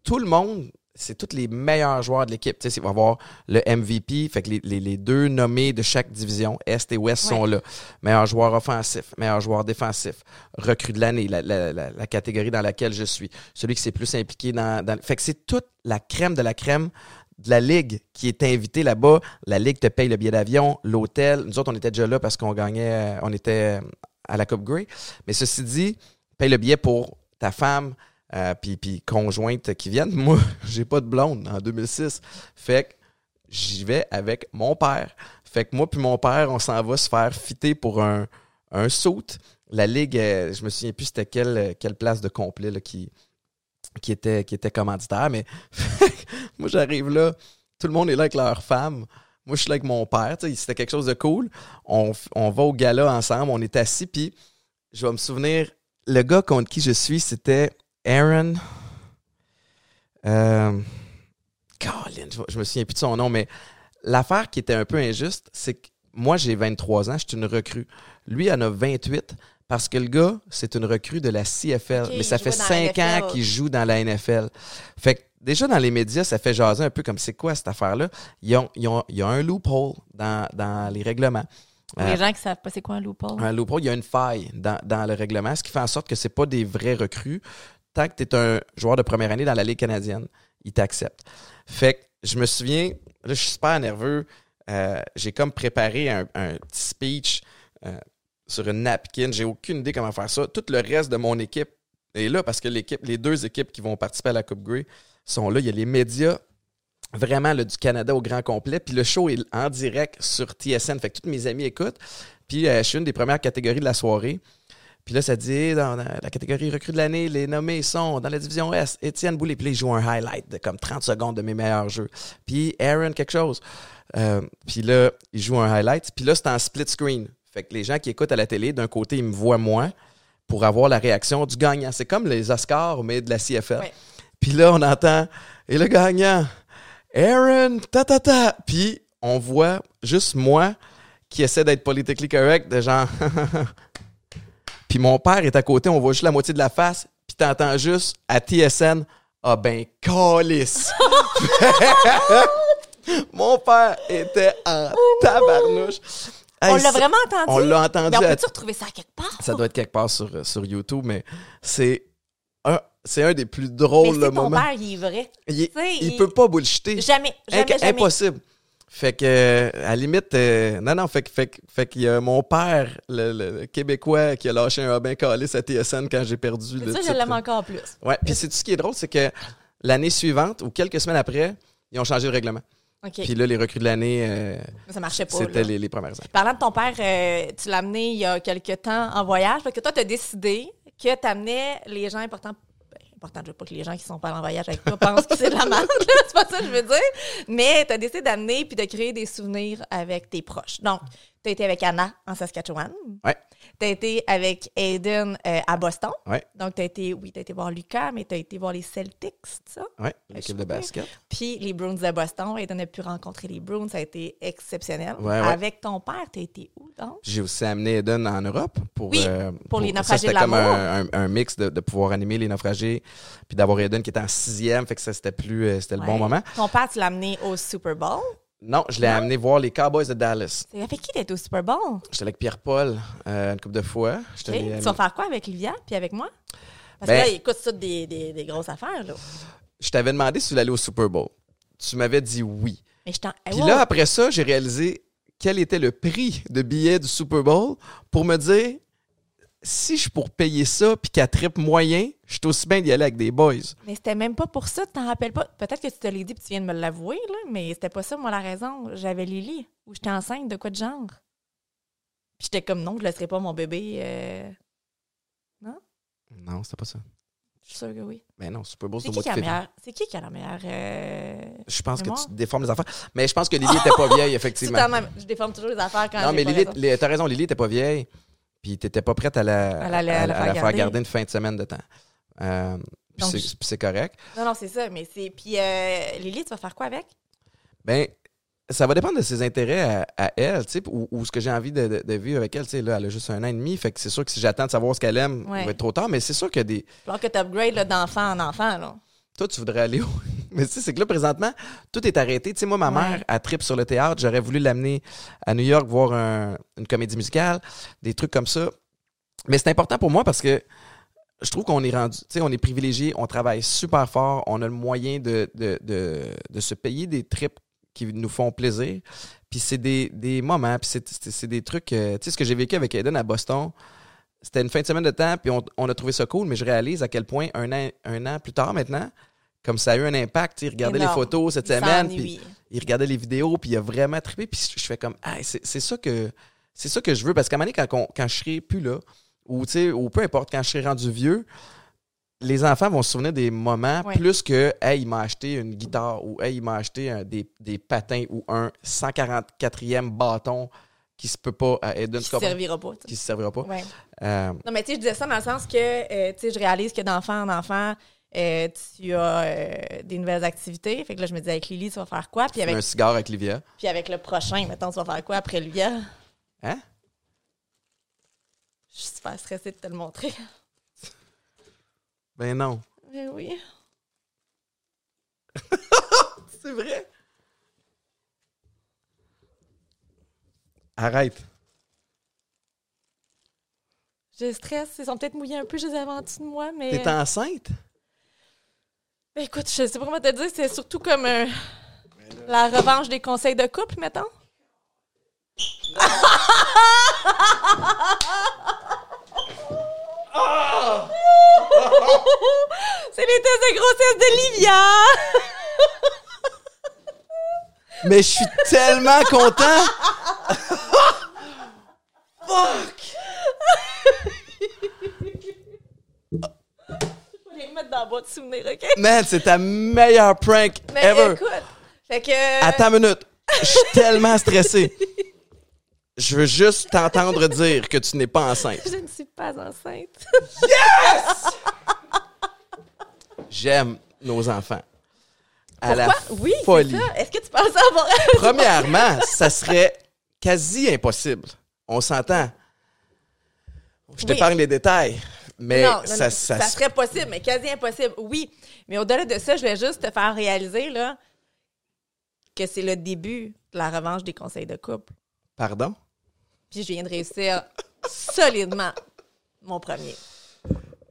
Speaker 1: tout le monde, c'est tous les meilleurs joueurs de l'équipe. Tu sais, il va y avoir le MVP, fait que les, les- les deux nommés de chaque division, Est et Ouest,
Speaker 2: Ouais.
Speaker 1: sont là. Meilleur joueur offensif, meilleur joueur défensif, recrue de l'année, la, la- la- la catégorie dans laquelle je suis. Celui qui s'est plus impliqué dans, dans- Fait que c'est toute la crème de la crème de la Ligue qui est invitée là-bas. La Ligue te paye le billet d'avion, l'hôtel. Nous autres, on était déjà là parce qu'on gagnait, euh, on était euh, à la Coupe Grey. Mais ceci dit, paye le billet pour ta femme, euh, puis, puis conjointe qui viennent. Moi, j'ai pas de blonde en 2006. Fait que j'y vais avec mon père. Fait que moi puis mon père, on s'en va se faire fitter pour un, saut. La ligue, euh, je me souviens plus c'était quelle, quelle place de complet là, qui, était, qui était commanditaire, mais moi j'arrive là, tout le monde est là avec leur femme. Moi, je suis là avec mon père. C'était quelque chose de cool. On, on va au gala ensemble. On est assis. Puis, je vais me souvenir, le gars contre qui je suis, c'était Aaron. Euh, Colin, je, je me souviens plus de son nom, mais l'affaire qui était un peu injuste, c'est que moi, j'ai 23 ans, je suis une recrue. Lui, il en a 28 parce que le gars, c'est une recrue de la CFL. Mais ça fait
Speaker 2: jouait dans la
Speaker 1: 5 ans qu'il joue dans la NFL. Fait que déjà, dans les médias, ça fait jaser un peu comme c'est quoi cette affaire-là. Ils ont- ils ont- Il y a un loophole dans, dans les règlements.
Speaker 2: Pour
Speaker 1: Euh,
Speaker 2: les gens qui savent pas c'est quoi un loophole.
Speaker 1: un loophole, il y a une faille dans, dans le règlement, ce qui fait en sorte que c'est pas des vrais recrues. Tant que tu es un joueur de première année dans la Ligue canadienne, ils t'acceptent. Fait que je me souviens, là, je suis super nerveux. Euh, j'ai comme préparé un, un petit speech euh, sur une napkin. J'ai aucune idée comment faire ça. Tout le reste de mon équipe est là parce que l'équipe, les deux équipes qui vont participer à la Coupe Grey sont là. Il y a les médias vraiment là, du Canada au grand complet. Puis le show est en direct sur TSN. Fait que tous mes amis écoutent. Puis euh, je suis une des premières catégories de la soirée. Puis là, ça dit, dans la catégorie recrue de l'année, les nommés sont dans la division S, Étienne Boulay. Puis là, il joue un highlight de comme 30 secondes de mes meilleurs jeux. Puis Aaron, quelque chose. Euh, puis là, il joue un highlight. Puis là, c'est en split screen. Fait que les gens qui écoutent à la télé, d'un côté, ils me voient moi pour avoir la réaction du gagnant. C'est comme les Oscars, mais de la CFL.
Speaker 2: Ouais.
Speaker 1: Puis là, on entend, et le gagnant, Aaron, ta ta ta. Puis on voit juste moi qui essaie d'être politically correct, de genre. puis mon père est à côté, on voit juste la moitié de la face, puis t'entends juste à TSN, ah ben, calice. mon père était en tabarnouche.
Speaker 2: On l'a vraiment entendu?
Speaker 1: On l'a entendu
Speaker 2: Mais on
Speaker 1: à
Speaker 2: peut-tu retrouver ça quelque part?
Speaker 1: ça doit être quelque part sur, sur YouTube, mais c'est un, c'est un des plus
Speaker 2: Mais
Speaker 1: drôles
Speaker 2: ton
Speaker 1: moments.
Speaker 2: père, il est vrai.
Speaker 1: Il, est-
Speaker 2: Tu sais,
Speaker 1: il
Speaker 2: il-
Speaker 1: peut pas bullshiter.
Speaker 2: Jamais, jamais,
Speaker 1: Inc-
Speaker 2: jamais.
Speaker 1: Impossible. Fait que, euh, à la limite, euh, non, non, fait que, fait, fait qu'il y a mon père, le, le- Québécois, qui a lâché un Robin Callis à TSN quand j'ai perdu le
Speaker 2: Ça, je l'aime encore plus.
Speaker 1: Ouais, puis c'est tout ce qui est drôle, c'est que l'année suivante, ou quelques semaines après, ils ont changé le règlement. Puis là, les recrues de l'année, euh,
Speaker 2: ça marchait pas.
Speaker 1: c'était les, les premières années.
Speaker 2: Parlant de ton père, euh, tu l'as amené il y a quelques temps en voyage parce que toi, tu as décidé que tu amenais les gens importants. Important, je veux pas que les gens qui sont pas en voyage avec toi pensent que c'est de la merde, c'est pas ça que je veux dire. Mais tu as décidé d'amener puis de créer des souvenirs avec tes proches. Donc, tu as été avec Anna en Saskatchewan.
Speaker 1: Ouais.
Speaker 2: Tu as été avec Aiden euh, à Boston.
Speaker 1: Ouais,
Speaker 2: Donc, tu as été, oui, tu as été voir Lucas, mais tu as été voir les Celtics, ça?
Speaker 1: ouais, l'équipe de basket.
Speaker 2: Puis les Bruins de Boston. Aiden a pu rencontrer les Bruins. Ça a été exceptionnel.
Speaker 1: Ouais.
Speaker 2: Avec ton père, tu as été où donc?
Speaker 1: J'ai aussi amené Eden en Europe pour,
Speaker 2: Oui,
Speaker 1: euh,
Speaker 2: pour les
Speaker 1: ça,
Speaker 2: naufragés
Speaker 1: c'était comme un, un- un mix de, de pouvoir animer les naufragés, puis d'avoir Eden qui était en sixième, fait que ça c'était plus euh, c'était le bon moment.
Speaker 2: Ton père, tu l'as amené au Super Bowl.
Speaker 1: Non, je l'ai amené voir les Cowboys de Dallas.
Speaker 2: C'est avec qui t'es au Super Bowl?
Speaker 1: J'étais avec Pierre-Paul euh, une couple de fois.
Speaker 2: Tu vas faire quoi avec Livia puis avec moi? Parce
Speaker 1: Ben-
Speaker 2: que là, écoute, ça des, des, des grosses affaires, là.
Speaker 1: Je t'avais demandé si tu voulais aller au Super Bowl. Tu m'avais dit oui.
Speaker 2: Mais je t'en. Eh,
Speaker 1: Puis là, après ça, j'ai réalisé quel était le prix de billet du Super Bowl pour me dire si je suis pour payer ça puis qu'elle tripe moyen, je suis aussi bien d'y aller avec des boys.
Speaker 2: Mais c'était même pas pour ça, tu t'en rappelles pas. Peut-être que tu te l'as dit puis tu viens de me l'avouer, là, mais c'était pas ça, moi, la raison. J'avais Lily, ou j'étais enceinte de quoi de genre? Puis j'étais comme non, je laisserai pas mon bébé. euh,
Speaker 1: Non, c'était pas ça.
Speaker 2: Je suis sûre que oui.
Speaker 1: Mais non, Super Bowl, c'est au mois de
Speaker 2: meilleure? C'est qui qui a la meilleure. euh,
Speaker 1: Je pense que tu déformes les affaires. Mais je pense que Lily était pas vieille, effectivement.
Speaker 2: Je déforme toujours les affaires quand
Speaker 1: Non, mais Lily, t'as raison, Lily était pas vieille. Puis t'étais pas prête à la,
Speaker 2: À la-
Speaker 1: à
Speaker 2: la faire
Speaker 1: à la faire
Speaker 2: garder.
Speaker 1: garder une fin de semaine de temps. Euh, puis c'est- correct.
Speaker 2: Non, non, c'est ça. Mais c'est. Puis euh, Lily, tu vas faire quoi avec?
Speaker 1: Ben, ça va dépendre de ses intérêts à, à elle, tu sais, ou, ou ce que j'ai envie de, de- de vivre avec elle. Tu sais, là, elle a juste un an et demi, fait que c'est sûr que si j'attends de savoir ce qu'elle aime,
Speaker 2: Ouais.
Speaker 1: il va être trop tard. Mais c'est sûr que des.
Speaker 2: Alors que tu upgrades d'enfant en enfant, là.
Speaker 1: Toi, tu voudrais aller où? Mais tu sais, c'est que là, présentement, tout est arrêté. Tu sais, moi, ma
Speaker 2: Ouais.
Speaker 1: mère, elle tripe sur le théâtre. J'aurais voulu l'amener à New York voir un- une comédie musicale, des trucs comme ça. Mais c'est important pour moi parce que je trouve qu'on est rendu, tu sais, on est privilégié, on travaille super fort, on a le moyen de, de, de, de se payer des trips qui nous font plaisir. Puis c'est des, des moments, puis c'est- des trucs. euh, tu sais, ce que j'ai vécu avec Eden à Boston, c'était une fin de semaine de temps, puis on, on a trouvé ça cool, mais je réalise à quel point un an, un an plus tard maintenant, comme ça a eu un impact, sais, regardez les photos cette
Speaker 2: Il
Speaker 1: semaine, puis il regardait les vidéos, puis il a vraiment trippé, puis je fais comme, ah, c'est ça que c'est ça que je veux, parce qu'à un moment donné, quand, quand je serai plus là, ou, tu sais, ou peu importe, quand je serai rendu vieux, les enfants vont se souvenir des moments
Speaker 2: Ouais.
Speaker 1: plus que Hey, il m'a acheté une guitare ou Hey, il m'a acheté un- des, des patins ou un 144e bâton qui se peut pas à Eden
Speaker 2: Qui
Speaker 1: comprends?
Speaker 2: servira pas. tu sais.
Speaker 1: qui se servira pas.
Speaker 2: Ouais.
Speaker 1: Euh,
Speaker 2: Non, mais tu sais, je disais ça dans le sens que, euh, tu sais, je réalise que d'enfant en enfant, euh, tu as euh, des nouvelles activités. Fait que là, je me disais, avec Lily, tu vas faire quoi? Puis avec,
Speaker 1: un cigare avec Livia.
Speaker 2: puis avec le prochain, mettons, tu vas faire quoi après lui? hein? Je suis super stressée de te le montrer.
Speaker 1: Ben non.
Speaker 2: Mais oui.
Speaker 1: C'est vrai? Arrête.
Speaker 2: Je stresse. Ils sont peut-être mouillés un peu, je les avais en dessous de moi, mais.
Speaker 1: T'es enceinte?
Speaker 2: Ben, écoute, je sais pas comment te dire, c'est surtout comme euh, la revanche des conseils de couple, mettons. c'est les tests de grossesse de Livia!
Speaker 1: Mais je suis tellement content! Fuck!
Speaker 2: Je vais les remettre dans la boîte de souvenirs, OK?
Speaker 1: Man, c'est ta meilleure prank
Speaker 2: Mais
Speaker 1: ever!
Speaker 2: écoute, fait que...
Speaker 1: Attends une minute. Je suis tellement stressé. Je veux juste t'entendre dire que tu n'es pas enceinte.
Speaker 2: Je ne suis pas enceinte.
Speaker 1: J'aime nos enfants. À la?
Speaker 2: Oui,
Speaker 1: folie.
Speaker 2: Est-ce que tu penses avoir...
Speaker 1: Premièrement, ça serait quasi impossible. On s'entend. Je
Speaker 2: Oui.
Speaker 1: t'épargne les détails. Mais
Speaker 2: non, non,
Speaker 1: ça, ça,
Speaker 2: ça serait possible, mais quasi impossible, oui. Mais au-delà de ça, je vais juste te faire réaliser là, que c'est le début de la revanche des conseils de couple.
Speaker 1: Pardon?
Speaker 2: Puis je viens de réussir solidement mon premier.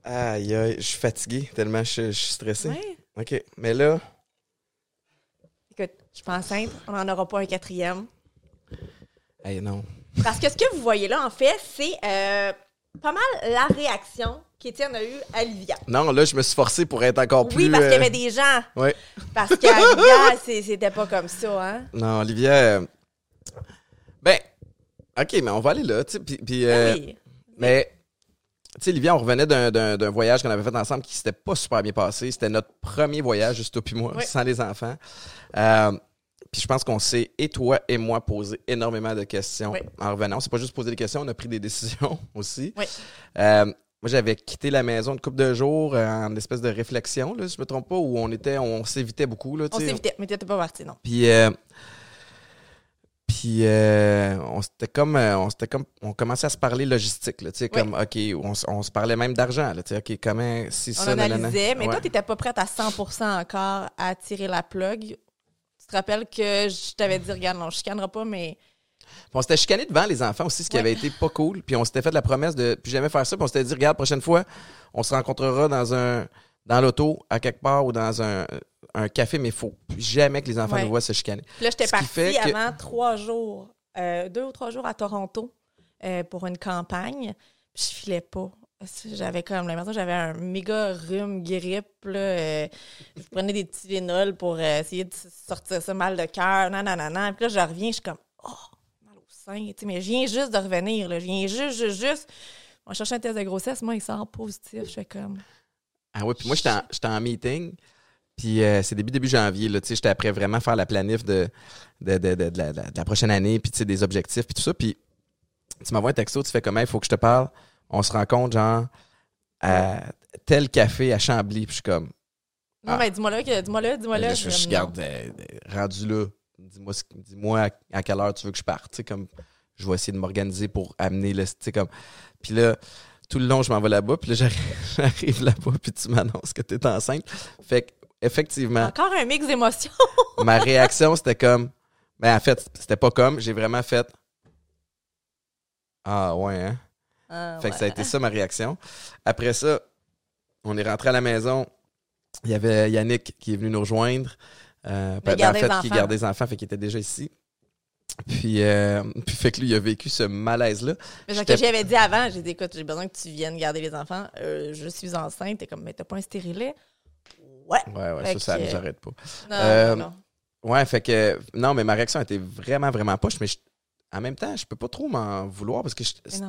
Speaker 1: Aïe, aïe, je suis fatigué tellement je, je suis stressé.
Speaker 2: Ouais.
Speaker 1: OK, mais là,
Speaker 2: Écoute, je suis enceinte, on n'en aura pas un quatrième.
Speaker 1: hey, non.
Speaker 2: Parce que ce que vous voyez là, en fait, c'est euh, pas mal la réaction qu'Étienne a eue à Livia.
Speaker 1: Non, là, je me suis forcé pour être encore plus...
Speaker 2: Oui, parce qu'il y
Speaker 1: euh,
Speaker 2: avait des gens.
Speaker 1: ouais.
Speaker 2: Parce qu'à Livia, c'est- c'était pas comme ça, hein?
Speaker 1: Non, Olivia... euh, OK, mais on va aller là, puis... puis, euh,
Speaker 2: Ah oui.
Speaker 1: Mais, tu sais, Livia, on revenait d'un- voyage qu'on avait fait ensemble qui s'était pas super bien passé. C'était notre premier voyage, juste toi puis moi,
Speaker 2: Oui.
Speaker 1: sans les enfants. Euh, puis je pense qu'on s'est, et toi et moi, posé énormément de questions
Speaker 2: Oui.
Speaker 1: en revenant. On s'est pas juste posé des questions, on a pris des décisions aussi.
Speaker 2: Oui.
Speaker 1: Euh, moi, j'avais quitté la maison une couple de jours euh, en espèce de réflexion, là, si je me trompe pas, où on était, on s'évitait beaucoup. Là,
Speaker 2: On s'évitait, mais t'étais pas parti, non.
Speaker 1: Puis, euh, puis euh, on s'était comme, euh, on s'était comme, on commençait à se parler logistique, là, tu sais,
Speaker 2: Oui.
Speaker 1: comme, ok, on, on se parlait même d'argent, là, tu sais, ok, comment, si
Speaker 2: On
Speaker 1: ça, nanana.
Speaker 2: analysait, mais
Speaker 1: Ouais.
Speaker 2: toi, t'étais pas prête à 100% encore à tirer la plug. Tu te rappelles que je t'avais dit, regarde, non, je chicanerai pas, mais
Speaker 1: Puis on s'était chicané devant les enfants aussi, ce qui
Speaker 2: Ouais.
Speaker 1: avait été pas cool. Puis on s'était fait la promesse de plus jamais faire ça. Puis on s'était dit, regarde, prochaine fois, on se rencontrera dans un, dans l'auto, à quelque part ou dans un, un café, mais il faut jamais que les enfants
Speaker 2: Ouais.
Speaker 1: nous voient se chicaner.
Speaker 2: Puis là, j'étais partie
Speaker 1: que-
Speaker 2: avant trois jours, euh, deux ou trois jours à Toronto euh, pour une campagne. je filais pas. J'avais comme l'impression que j'avais un méga rhume, grippe. Là, euh, je prenais des petits vénols pour essayer de sortir ça mal de cœur. Non, non, non, non. Puis là, je reviens, je suis comme, oh, mal au sein. Mais je viens juste de revenir. Là. Je viens juste, juste, juste. On cherche un test de grossesse. Moi, il sort positif. Je fais comme.
Speaker 1: Ah oui, puis moi, j'étais en, j'étais en meeting. Puis euh, c'est début, début janvier. Là, tu sais, j'étais après vraiment faire la planif de, de, de, de, de la, la prochaine année, puis tu sais, des objectifs, puis tout ça. Puis tu m'envoies un texto, tu fais comment, il faut que je te parle. On se rencontre, genre, à tel café à Chambly. Puis je suis comme,
Speaker 2: Non,
Speaker 1: Ah.
Speaker 2: mais dis-moi là, dis-moi là, dis-moi là.
Speaker 1: Je, je
Speaker 2: suis
Speaker 1: garde euh, rendu là. Dis-moi dis-moi à, à quelle heure tu veux que je parte. Tu sais, comme je vais essayer de m'organiser pour amener le. Tu sais, comme. Puis là, tout le long, je m'en vais là-bas. Puis là, j'arrive, j'arrive là-bas. Puis tu m'annonces que tu es enceinte. Fait que, effectivement,
Speaker 2: Encore un mix d'émotions.
Speaker 1: ma réaction, c'était comme. Ben, en fait, c'était pas comme. J'ai vraiment fait. Ah, ouais, hein.
Speaker 2: Ah,
Speaker 1: Fait que ça a été ça ma réaction. Après ça, on est rentré à la maison. Il y avait Yannick qui est venu nous rejoindre. Euh, ben, en fait,
Speaker 2: les
Speaker 1: qui gardait des enfants, fait qu'il était déjà ici. Puis, euh, puis fait que lui, il a vécu ce malaise-là.
Speaker 2: Mais ce que j'avais dit avant, j'ai dit, écoute, j'ai besoin que tu viennes garder les enfants. Euh, je suis enceinte. T'es comme, mais t'as pas un stérilet? Ouais.
Speaker 1: Ouais, ouais,
Speaker 2: Fait
Speaker 1: ça, ça
Speaker 2: que-
Speaker 1: nous arrête pas.
Speaker 2: Non,
Speaker 1: Euh,
Speaker 2: non, non.
Speaker 1: Ouais, fait que, non, mais ma réaction était vraiment, vraiment poche, mais je- en même temps, je peux pas trop m'en vouloir parce que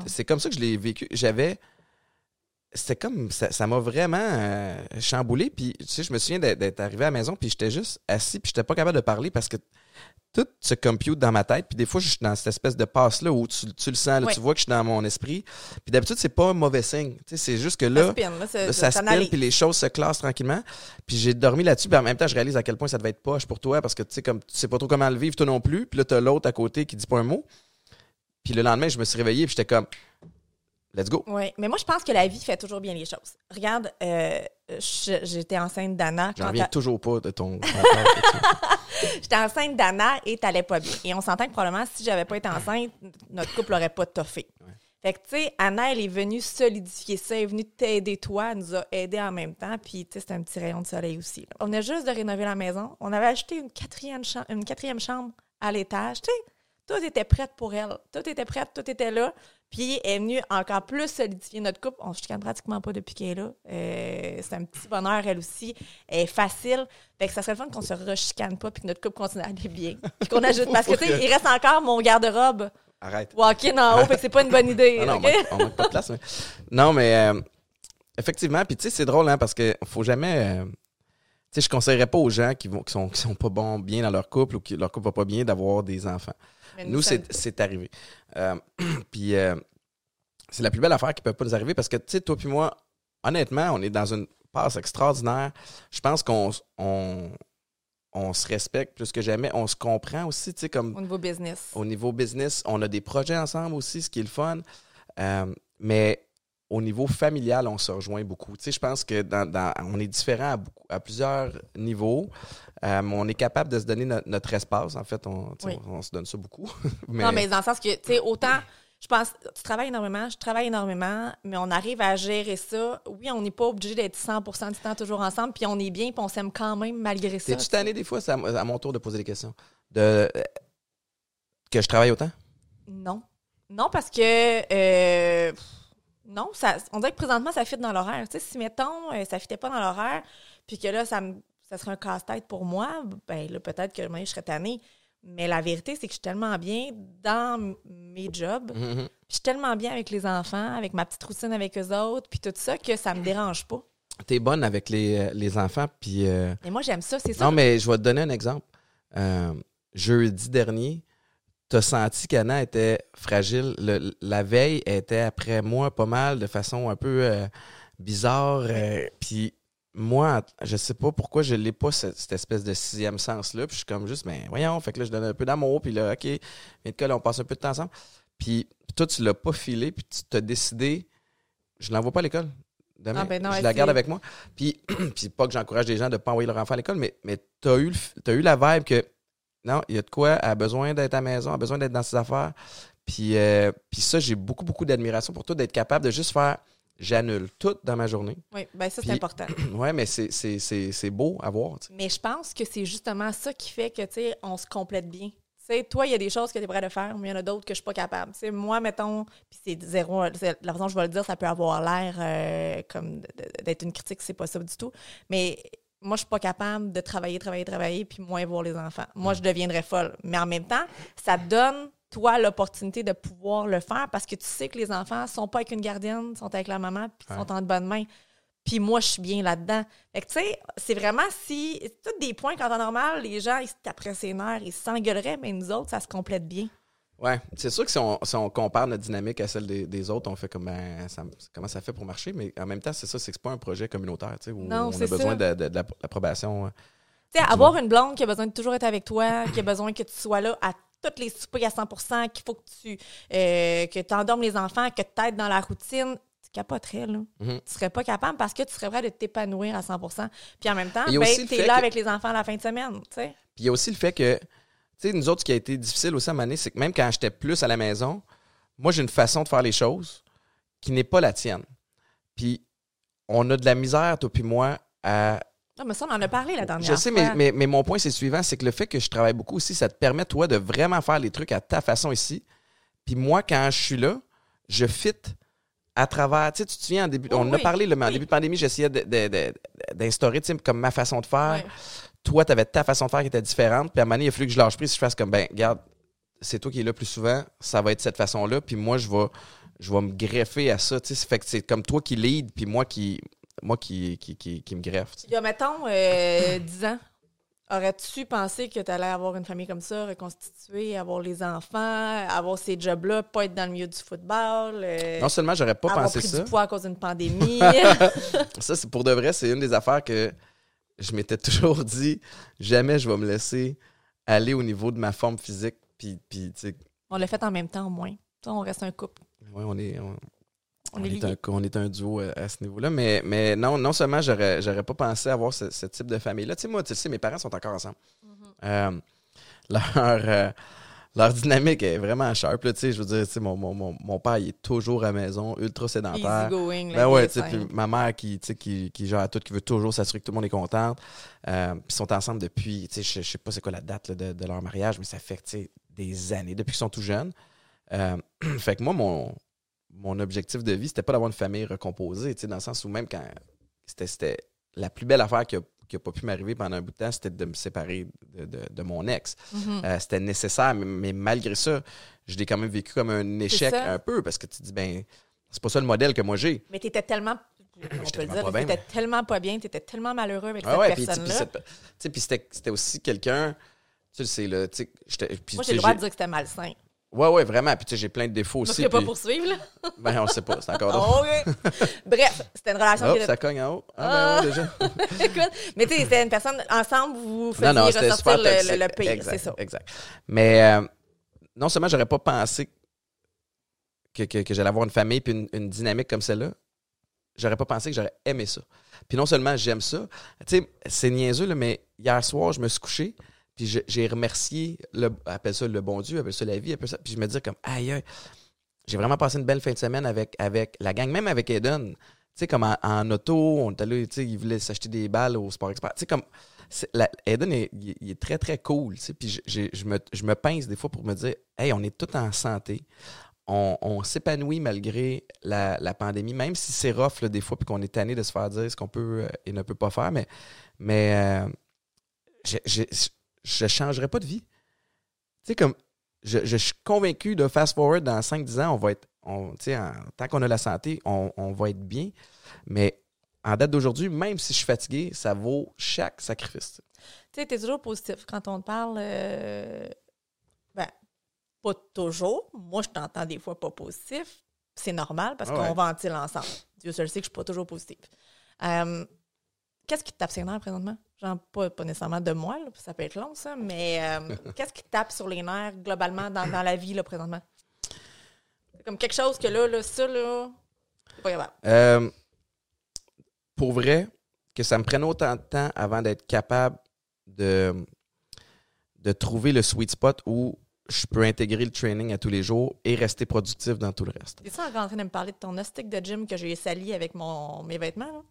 Speaker 1: c'est comme ça que je l'ai vécu. J'avais. C'était comme. Ça m'a vraiment euh, chamboulé. Puis, tu sais, je me souviens d'être- d'être arrivé à la maison, puis j'étais juste assis, puis j'étais pas capable de parler parce que tout se compute dans ma tête. Puis des fois, je suis dans cette espèce de passe-là où tu, tu le sens, là, tu vois que je suis dans mon esprit. Puis d'habitude, c'est pas un mauvais signe. Tu sais, c'est juste que
Speaker 2: Ça
Speaker 1: là.
Speaker 2: spin, là,
Speaker 1: Là, ça spin,
Speaker 2: n'allait.
Speaker 1: puis les choses se classent tranquillement. Puis j'ai dormi là-dessus, puis en même temps, je réalise à quel point ça devait être poche pour toi, parce que tu sais, comme tu sais pas trop comment le vivre, toi non plus. Puis là, t'as l'autre à côté qui dit pas un mot. Puis le lendemain, je me suis réveillé, puis j'étais comme, let's go.
Speaker 2: Oui, mais moi, je pense que la vie fait toujours bien les choses. Regarde, euh, j'étais enceinte d'Anna.
Speaker 1: J'en reviens toujours pas de ton.
Speaker 2: J'étais enceinte d'Anna et t'allais pas bien. Et on s'entend que probablement, si j'avais pas été enceinte, notre couple aurait pas toffé. Fait que, tu sais, Anna, elle est venue solidifier ça, elle est venue t'aider toi, elle nous a aidés en même temps, puis, tu sais, c'était un petit rayon de soleil aussi. là. On venait juste de rénover la maison. On avait acheté une quatrième, cha- une quatrième chambre à l'étage. Tu sais, tout était prête pour elle. Tout était prête, tout était là. Puis, elle est venue encore plus solidifier notre couple. On se chicane pratiquement pas depuis qu'elle est là. Euh, c'est un petit bonheur, elle aussi. Elle est facile. Fait que ça serait le fun qu'on se rechicane pas puis que notre couple continue à aller bien. Puis qu'on ajoute. Parce que, tu sais, il reste encore mon garde-robe
Speaker 1: Arrête.
Speaker 2: walk-in en haut, fait que c'est pas une bonne idée.
Speaker 1: Ah non, on manque- on manque pas de place. mais- Non, mais euh, effectivement, puis tu sais, c'est drôle, hein, parce que faut jamais. euh, sais, je conseillerais pas aux gens qui vont qui sont, qui sont pas bons bien dans leur couple ou que leur couple va pas bien d'avoir des enfants.
Speaker 2: Mais
Speaker 1: Nous, c'est arrivé. Euh, puis euh, c'est la plus belle affaire qui peut pas nous arriver parce que, tu sais, toi puis moi, honnêtement, on est dans une passe extraordinaire. Je pense qu'on on, on se respecte plus que jamais. On se comprend aussi, tu sais, comme
Speaker 2: Au niveau business.
Speaker 1: au niveau business, on a des projets ensemble aussi, ce qui est le fun. Euh, mais au niveau familial, on se rejoint beaucoup. Tu sais, je pense que dans, dans- on est différents à, beaucoup- à plusieurs niveaux. Euh, on est capable de se donner no- notre espace. En fait, on, tu sais,
Speaker 2: Oui.
Speaker 1: on, on se donne ça beaucoup. mais,
Speaker 2: Non, mais dans le sens que, tu sais, autant, je pense, tu travailles énormément, je travaille énormément, mais on arrive à gérer ça. Oui, on n'est pas obligé d'être 100% du temps toujours ensemble, puis on est bien, puis on s'aime quand même malgré ça.
Speaker 1: T'es-tu tanné des fois, c'est à, à mon tour de poser des questions, de, euh, que je travaille autant?
Speaker 2: Non. Non, parce que. euh, non, ça, on dirait que présentement, ça fit dans l'horaire. Tu sais, si, mettons, euh, ça fitait pas dans l'horaire, puis que là, ça, me, ça serait un casse-tête pour moi, ben là, peut-être que moi, je serais tannée. Mais la vérité, c'est que je suis tellement bien dans mes jobs,
Speaker 1: Mhm.
Speaker 2: puis je suis tellement bien avec les enfants, avec ma petite routine avec eux autres, puis tout ça, que ça me dérange pas.
Speaker 1: T'es bonne avec les, euh, les enfants, puis... euh,
Speaker 2: Et moi, j'aime ça, c'est ça.
Speaker 1: Non, mais je vais te donner un exemple. Euh, jeudi dernier, tu as senti qu'Anna était fragile? Le- la veille, elle était après moi pas mal, de façon un peu euh, bizarre. euh, Puis moi, je sais pas pourquoi je l'ai pas, cette, cette espèce de sixième sens-là. Puis je suis comme juste, mais voyons, fait que là, je donne un peu d'amour. Puis là, OK, viens de coller, on passe un peu de temps ensemble. Puis toi, tu l'as pas filé, puis tu t'as décidé, je l'envoie pas à l'école. Demain,
Speaker 2: Ah ben non,
Speaker 1: je la garde avec moi. Puis, puis pas que j'encourage les gens de ne pas envoyer leur enfant à l'école, mais, mais tu as eu la vibe que non, il y a de quoi, elle a besoin d'être à la maison, elle a besoin d'être dans ses affaires. Puis, euh, puis ça, j'ai beaucoup, beaucoup d'admiration pour toi d'être capable de juste faire j'annule tout dans ma journée.
Speaker 2: Oui, ben ça, c'est important.
Speaker 1: ouais, mais c'est, beau à voir.
Speaker 2: Mais je pense que c'est justement ça qui fait que, tu sais, on se complète bien. Tu sais, toi, il y a des choses que tu es prêt à faire, mais il y en a d'autres que je suis pas capable. Tu sais, moi, mettons, puis c'est zéro, la façon dont je vais le dire, ça peut avoir l'air euh, comme d'être une critique, c'est pas ça du tout. Mais moi, je suis pas capable de travailler, travailler, travailler, puis moins voir les enfants. Moi, je deviendrais folle. Mais en même temps, ça donne, toi, l'opportunité de pouvoir le faire parce que tu sais que les enfants sont pas avec une gardienne, sont avec la maman, puis
Speaker 1: Ouais.
Speaker 2: sont en de bonnes mains. Puis moi, je suis bien là-dedans. Fait que, tu sais, c'est vraiment si. C'est tous des points qu'en temps normal, les gens, ils se taperaient ses nerfs, ils s'engueuleraient, mais nous autres, ça se complète bien.
Speaker 1: Ouais, c'est sûr que si on, si on compare notre dynamique à celle des, des autres, on fait comme ben, ça- comment ça fait pour marcher, mais en même temps, c'est ça, c'est que c'est pas un projet communautaire, tu sais, où
Speaker 2: Non,
Speaker 1: on a besoin de, de- de l'app- l'approbation.
Speaker 2: Tu sais, avoir une blonde qui a besoin de toujours être avec toi, qui a besoin que tu sois là à tous les soupers à 100% qu'il faut que tu euh, que endormes les enfants, que tu aides dans la routine, tu capoterais, là.
Speaker 1: Mhm.
Speaker 2: Tu serais pas capable parce que tu serais prêt de t'épanouir à 100% Puis en même temps, ben, tu es là
Speaker 1: que-
Speaker 2: avec les enfants à la fin de semaine, tu sais.
Speaker 1: Puis il y a aussi le fait que, tu sais, nous autres, ce qui a été difficile aussi à Mané, c'est que même quand j'étais plus à la maison, moi, j'ai une façon de faire les choses qui n'est pas la tienne. Puis on a de la misère, toi puis moi, à
Speaker 2: Non, mais ça, on en a parlé la dernière
Speaker 1: Je sais,
Speaker 2: fois.
Speaker 1: mais, mais, mais mon point, c'est le suivant, c'est que le fait que je travaille beaucoup aussi, ça te permet, toi, de vraiment faire les trucs à ta façon ici. Puis moi, quand je suis là, je fit à travers, tu sais, tu te souviens, en début,
Speaker 2: Oui,
Speaker 1: on en a
Speaker 2: oui,
Speaker 1: parlé, mais en
Speaker 2: oui.
Speaker 1: début de pandémie, j'essayais d'instaurer, tu sais, comme ma façon de faire. Toi, tu avais ta façon de faire qui était différente. Puis à un moment donné, il a fallu que je lâche prise, que je fasse comme, ben, regarde, c'est toi qui es là plus souvent, ça va être cette façon-là. Puis moi, je vais, je vais me greffer à ça, tu sais. Fait que c'est comme toi qui lead, puis moi qui, moi qui, qui, qui, qui me greffe.
Speaker 2: Il y a, mettons, euh, 10 ans, aurais-tu pensé que tu allais avoir une famille comme ça, reconstituée, avoir les enfants, avoir ces jobs-là, pas être dans le milieu du football, euh,
Speaker 1: Non seulement j'aurais pas
Speaker 2: avoir
Speaker 1: pensé
Speaker 2: pris
Speaker 1: ça.
Speaker 2: du poids à cause d'une pandémie?
Speaker 1: Ça, c'est pour de vrai, c'est une des affaires que je m'étais toujours dit, jamais je vais me laisser aller au niveau de ma forme physique. Puis, puis
Speaker 2: on l'a fait en même temps, au moins. On reste un couple.
Speaker 1: ouais, on est, on,
Speaker 2: On
Speaker 1: on
Speaker 2: est
Speaker 1: un, on est un duo à, à ce niveau-là. Mais, mais non, non seulement j'aurais, j'aurais pas pensé avoir ce, ce type de famille-là. Tu sais, moi, tu sais, mes parents sont encore ensemble. Euh, leur, euh, leur dynamique est vraiment sharp. Là, tu sais, je veux dire, tu sais, mon, mon, mon, mon père, il est toujours à la maison, ultra sédentaire.
Speaker 2: Going.
Speaker 1: Ben ouais, tu sais, puis ma mère qui, tu sais, qui, qui gère tout, qui veut toujours s'assurer que tout le monde est content. Euh, puis ils sont ensemble depuis, tu sais, je, je sais pas c'est quoi la date là, de, de leur mariage, mais ça fait, tu sais, des années, depuis qu'ils sont tout jeunes. Euh, fait que moi, mon, mon objectif de vie, c'était pas d'avoir une famille recomposée, tu sais, dans le sens où même quand c'était, c'était la plus belle affaire qui a, qui a pas pu m'arriver pendant un bout de temps, c'était de me séparer de, de, de mon ex.
Speaker 2: Mhm.
Speaker 1: Euh, c'était nécessaire, mais, mais malgré ça, je l'ai quand même vécu comme un échec un peu parce que tu te dis, ben, c'est pas ça le modèle que moi j'ai.
Speaker 2: Mais t'étais tellement. On peut le dire,
Speaker 1: bien,
Speaker 2: t'étais tellement pas bien, t'étais tellement malheureux avec
Speaker 1: Ah
Speaker 2: cette
Speaker 1: ouais, tu
Speaker 2: personne-là.
Speaker 1: tu puis c'était aussi quelqu'un, tu sais, là, tu sais,
Speaker 2: Moi,
Speaker 1: tu
Speaker 2: j'ai le droit de dire que c'était malsain.
Speaker 1: Ouais, ouais, vraiment, puis tu sais, j'ai plein de défauts aussi.
Speaker 2: ne pas
Speaker 1: puis-
Speaker 2: poursuivre, là?
Speaker 1: Ben, on sait pas, c'est encore drôle.
Speaker 2: OK. Bref, c'était une relation
Speaker 1: Hop,
Speaker 2: qui
Speaker 1: ça cogne en haut. Ah, ben ouais, déjà.
Speaker 2: Écoute, mais tu sais, c'était une personne, ensemble, vous faisiez
Speaker 1: Non,
Speaker 2: ressortir le, le, le pire, c'est ça.
Speaker 1: Exact. Mais euh, non seulement j'aurais pas pensé que, que, que j'allais avoir une famille puis une, une dynamique comme celle-là, j'aurais pas pensé que j'aurais aimé ça. Puis non seulement j'aime ça, tu sais, c'est niaiseux, là, mais hier soir, je me suis couché, puis j'ai remercié, le, appelle ça le bon Dieu, appelle ça la vie, appelle ça, puis je me dis comme, aïe, j'ai vraiment passé une belle fin de semaine avec, avec la gang, même avec Eden. Tu sais, comme en, auto, on était là, tu sais, il voulait s'acheter des balles au Sport Expert. Tu sais, comme, est, il, est- il est très, très cool, tu sais, puis je, je me, je me pince des fois pour me dire, hey, on est tous en santé. On, s'épanouit malgré la, la pandémie, même si c'est rough là, des fois, puis qu'on est tanné de se faire dire ce qu'on peut euh, et ne peut pas faire, mais, mais euh, je- changerais pas de vie. Tu sais, comme, je, je suis convaincu de fast forward dans 5-10 ans, on va être, on, tu sais, en- tant qu'on a la santé, on, on va être bien. Mais en date d'aujourd'hui, même si je suis fatigué, ça vaut chaque sacrifice.
Speaker 2: Tu sais, t'es toujours positif quand on te parle. euh, ben, pas toujours. Moi, je t'entends des fois pas positif. C'est normal parce
Speaker 1: Ah
Speaker 2: qu'on
Speaker 1: ouais.
Speaker 2: ventile ensemble. Dieu seul sait que je suis pas toujours positive. Euh, Qu'est-ce qui nerfs présentement? Genre, pas, pas nécessairement de moi, là, ça peut être long, ça, mais euh, qu'est-ce qui tape sur les nerfs globalement dans, dans la vie, là, présentement? Comme quelque chose que là, là ça, là, c'est pas capable.
Speaker 1: Euh, pour vrai, que ça me prenne autant de temps avant d'être capable de, de trouver le sweet spot où je peux intégrer le training à tous les jours et rester productif dans tout le reste.
Speaker 2: T'es-tu encore en train de me parler de ton hostique de gym que j'ai sali avec mon, mes vêtements, là?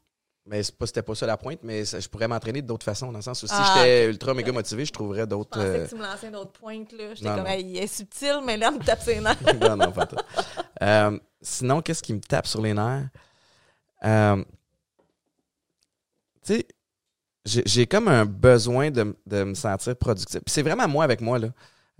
Speaker 1: Mais c'était pas ça la pointe, mais ça- je pourrais m'entraîner d'autres façons, dans le sens où si
Speaker 2: Ah,
Speaker 1: j'étais ultra méga motivé, je trouverais
Speaker 2: Je
Speaker 1: d'autres.
Speaker 2: pensais
Speaker 1: euh,
Speaker 2: que tu me lançais une autre pointe, là. J'étais comme, il est subtil, mais là, on me tape ses nerfs.
Speaker 1: non, non, pas tout. Euh, sinon, qu'est-ce qui me tape sur les nerfs? Euh, tu sais, j'ai comme un besoin de, de me sentir productif. Puis c'est vraiment moi avec moi, là.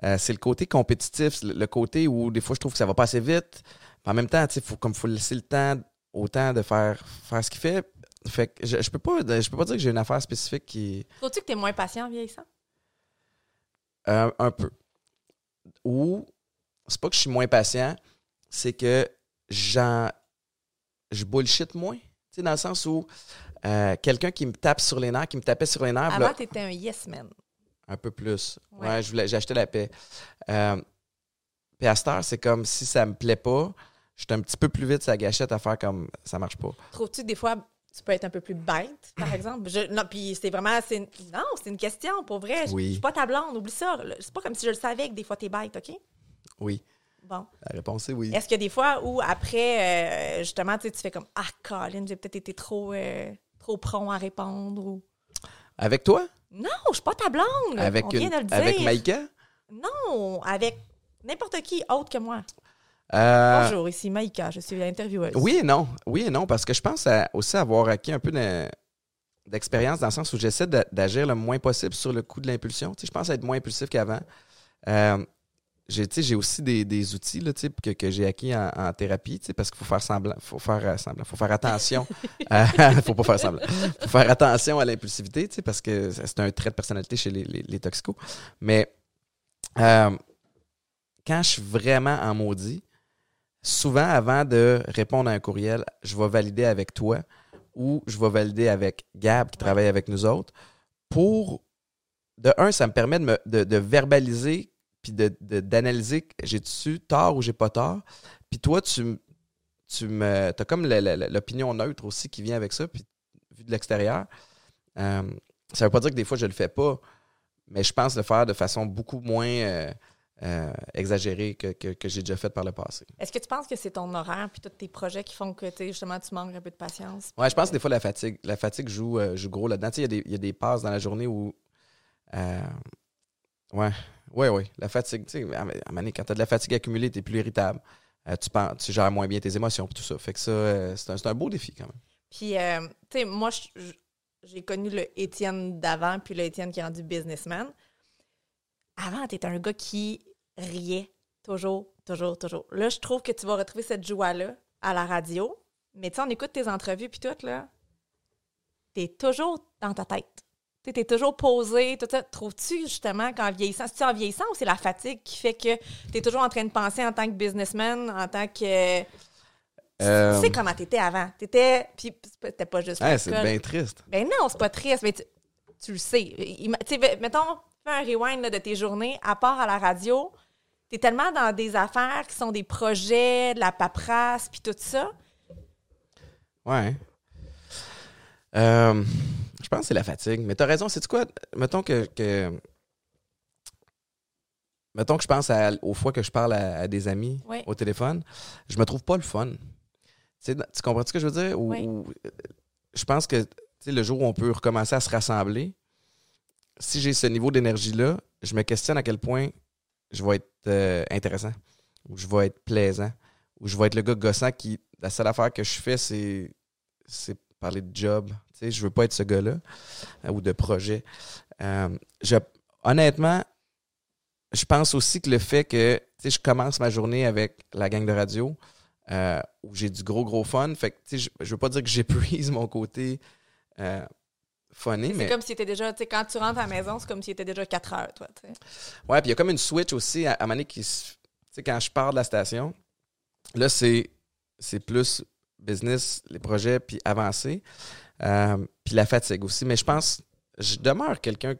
Speaker 1: Euh, c'est le côté compétitif, le, côté où des fois je trouve que ça va pas assez vite. Puis en même temps, tu sais, faut, comme faut laisser le temps autant de faire, faire ce qu'il fait. Fait que je, je peux pas je peux pas dire que j'ai une affaire spécifique qui
Speaker 2: Trouves-tu que t'es moins patient en vieillissant?
Speaker 1: Euh, un peu. Ou, c'est pas que je suis moins patient, c'est que j'en. Je bullshit moins. Tu sais, dans le sens où euh, quelqu'un qui me tape sur les nerfs, qui me tapait sur les nerfs,
Speaker 2: Avant,
Speaker 1: là,
Speaker 2: t'étais un yes man.
Speaker 1: un peu plus.
Speaker 2: Ouais.
Speaker 1: Ouais, je voulais, acheté la paix. Euh, puis à cette heure, c'est comme si ça me plaît pas, je suis un petit peu plus vite la gâchette à faire comme ça marche pas.
Speaker 2: Trouves-tu des fois, tu peux être un peu plus bête, par exemple? Je- non, puis c'est vraiment. c'est une- non, c'est une question, pour vrai. Je-
Speaker 1: Oui.
Speaker 2: Je suis pas ta blonde, oublie ça. C'est pas comme si je le savais que des fois, t'es bête, OK?
Speaker 1: Oui.
Speaker 2: Bon.
Speaker 1: La réponse est oui.
Speaker 2: Est-ce qu'il y a des fois où, après, euh, justement, tu fais comme Ah, Colin, j'ai peut-être été trop, euh, trop prompt à répondre ou?
Speaker 1: Avec toi?
Speaker 2: Non, je suis pas ta blonde.
Speaker 1: Avec,
Speaker 2: On vient
Speaker 1: une-
Speaker 2: de le dire.
Speaker 1: avec Maïka?
Speaker 2: Non, avec n'importe qui autre que moi.
Speaker 1: Euh,
Speaker 2: Bonjour, ici Maïka, je suis l'intervieweuse.
Speaker 1: Oui et non. Oui et non, parce que je pense à- aussi avoir acquis un peu de- d'expérience dans le sens où j'essaie d'agir le moins possible sur le coup de l'impulsion. Tu sais, je pense à être moins impulsif qu'avant. Euh, j'ai tu sais, j'ai aussi des, des outils là, tu sais, que, que j'ai acquis en, en thérapie, tu sais, parce qu'il faut faire semblant, faut faire euh, semblant, faut faire attention. à- faut pas faire semblant. faut faire attention à l'impulsivité, tu sais, parce que c'est un trait de personnalité chez les, les, les toxicos. Mais euh, quand je suis vraiment en maudit, souvent, avant de répondre à un courriel, je vais valider avec toi ou je vais valider avec Gab qui travaille avec nous autres pour, de un, ça me permet de, de, de verbaliser puis de- de- d'analyser que j'ai-tu tort ou j'ai pas tort. Puis toi, tu, tu me. as comme l'opinion neutre aussi qui vient avec ça, puis vu de l'extérieur. Euh, ça veut pas dire que des fois je le fais pas, mais je pense le faire de façon beaucoup moins euh, euh, exagérée que, que, que j'ai déjà fait par le passé.
Speaker 2: Est-ce que tu penses que c'est ton horaire puis tous tes projets qui font que justement tu manques un peu de patience?
Speaker 1: Ouais, je pense que des fois la fatigue, la fatigue joue, euh, joue gros là-dedans. Il y a des- il y, a des passes dans la journée où. euh, ouais, ouais, ouais. La fatigue, tu sais, à un moment donné, quand tu as de la fatigue accumulée, tu es plus irritable. Euh, tu, penses, tu gères moins bien tes émotions et tout ça. Fait que ça, euh, c'est un, un beau défi quand même.
Speaker 2: Puis, tu sais, moi, je- j'ai connu le Étienne d'avant puis le Étienne qui est rendu businessman. Avant, tu étais un gars qui riait toujours, toujours, toujours. Là, je trouve que tu vas retrouver cette joie-là à la radio. Mais tu sais, on écoute tes entrevues puis tout, là. T'es toujours dans ta tête. Tu es toujours posé, tout ça. Trouves-tu justement qu'en vieillissant, c'est en vieillissant ou c'est la fatigue qui fait que tu es toujours en train de penser en tant que businessman, en tant que.
Speaker 1: Euh,
Speaker 2: Tu sais comment t'étais avant. T'étais. Puis c'était pas juste.
Speaker 1: c'est bien triste.
Speaker 2: Ben non, c'est pas triste, mais tu, tu le sais. Tu sais, mettons, fais un rewind là, de tes journées, à part à la radio, t'es tellement dans des affaires qui sont des projets, de la paperasse, puis tout ça.
Speaker 1: Ouais. Euh, je pense que c'est la fatigue. Mais t'as raison, c'est quoi? Mettons que, que- Mettons que je pense à- aux fois que je parle à, à des amis
Speaker 2: Oui.
Speaker 1: au téléphone, je me trouve pas le fun. Tu, tu comprends ce que je veux dire? Ou,
Speaker 2: Oui.
Speaker 1: ou, euh, je pense que tu sais, le jour où on peut recommencer à se rassembler, si j'ai ce niveau d'énergie-là, je me questionne à quel point je vais être euh, intéressant, ou je vais être plaisant, ou je vais être le gars gossant qui, la seule affaire que je fais, c'est, c'est parler de job. Tu sais, je veux pas être ce gars-là, euh, ou de projet. Euh, je, honnêtement, je pense aussi que le fait que je commence ma journée avec la gang de radio, où j'ai du gros, gros fun. Fait que, je, je veux pas dire que j'épuise mon côté funny,
Speaker 2: C'est comme si c'était déjà, tu sais, quand tu rentres à la maison, c'est comme s'il était déjà 4 heures, toi, tu sais.
Speaker 1: Ouais, puis il y a comme une switch aussi à, à donné qui se- Tu sais, quand je pars de la station, là, c'est, c'est plus business, les projets, puis avancer. Euh, puis la fatigue aussi. Mais je pense, je demeure quelqu'un.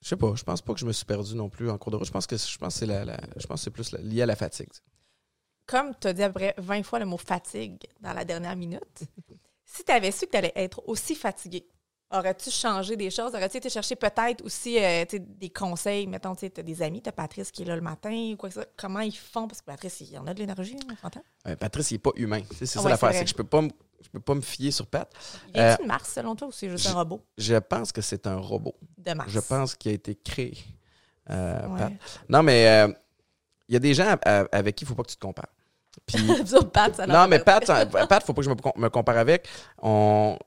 Speaker 1: Je sais pas, je pense pas que je me suis perdu non plus en cours de route. Je pense que, je pense que c'est, la, la- je pense que c'est plus la- lié à la fatigue.
Speaker 2: Comme tu as dit après 20 fois le mot fatigue dans la dernière minute, si tu avais su que tu allais être aussi fatigué, aurais-tu changé des choses? Aurais-tu été chercher peut-être aussi euh, des conseils? Mettons, tu as des amis, tu as Patrice qui est là le matin ou quoi que ce soit. Comment ils font? Parce que Patrice, il y en a de l'énergie, on s'entend?
Speaker 1: Euh, Patrice, il est pas humain. C'est ça
Speaker 2: ouais,
Speaker 1: l'affaire.
Speaker 2: c'est
Speaker 1: que je peux pas me- je peux pas me fier sur Pat.
Speaker 2: Il
Speaker 1: Euh,
Speaker 2: est-tu de Mars, selon toi, ou c'est juste un robot?
Speaker 1: Je pense que c'est un robot.
Speaker 2: de Mars?
Speaker 1: Je pense qu'il a été créé. euh,
Speaker 2: Ouais.
Speaker 1: Pat. Non, mais euh, il y a des gens avec qui il faut pas que tu te compares. Puis,
Speaker 2: Ça, Pat, ça
Speaker 1: non, mais. Pat, euh, Pat, faut pas que je me compare avec. On,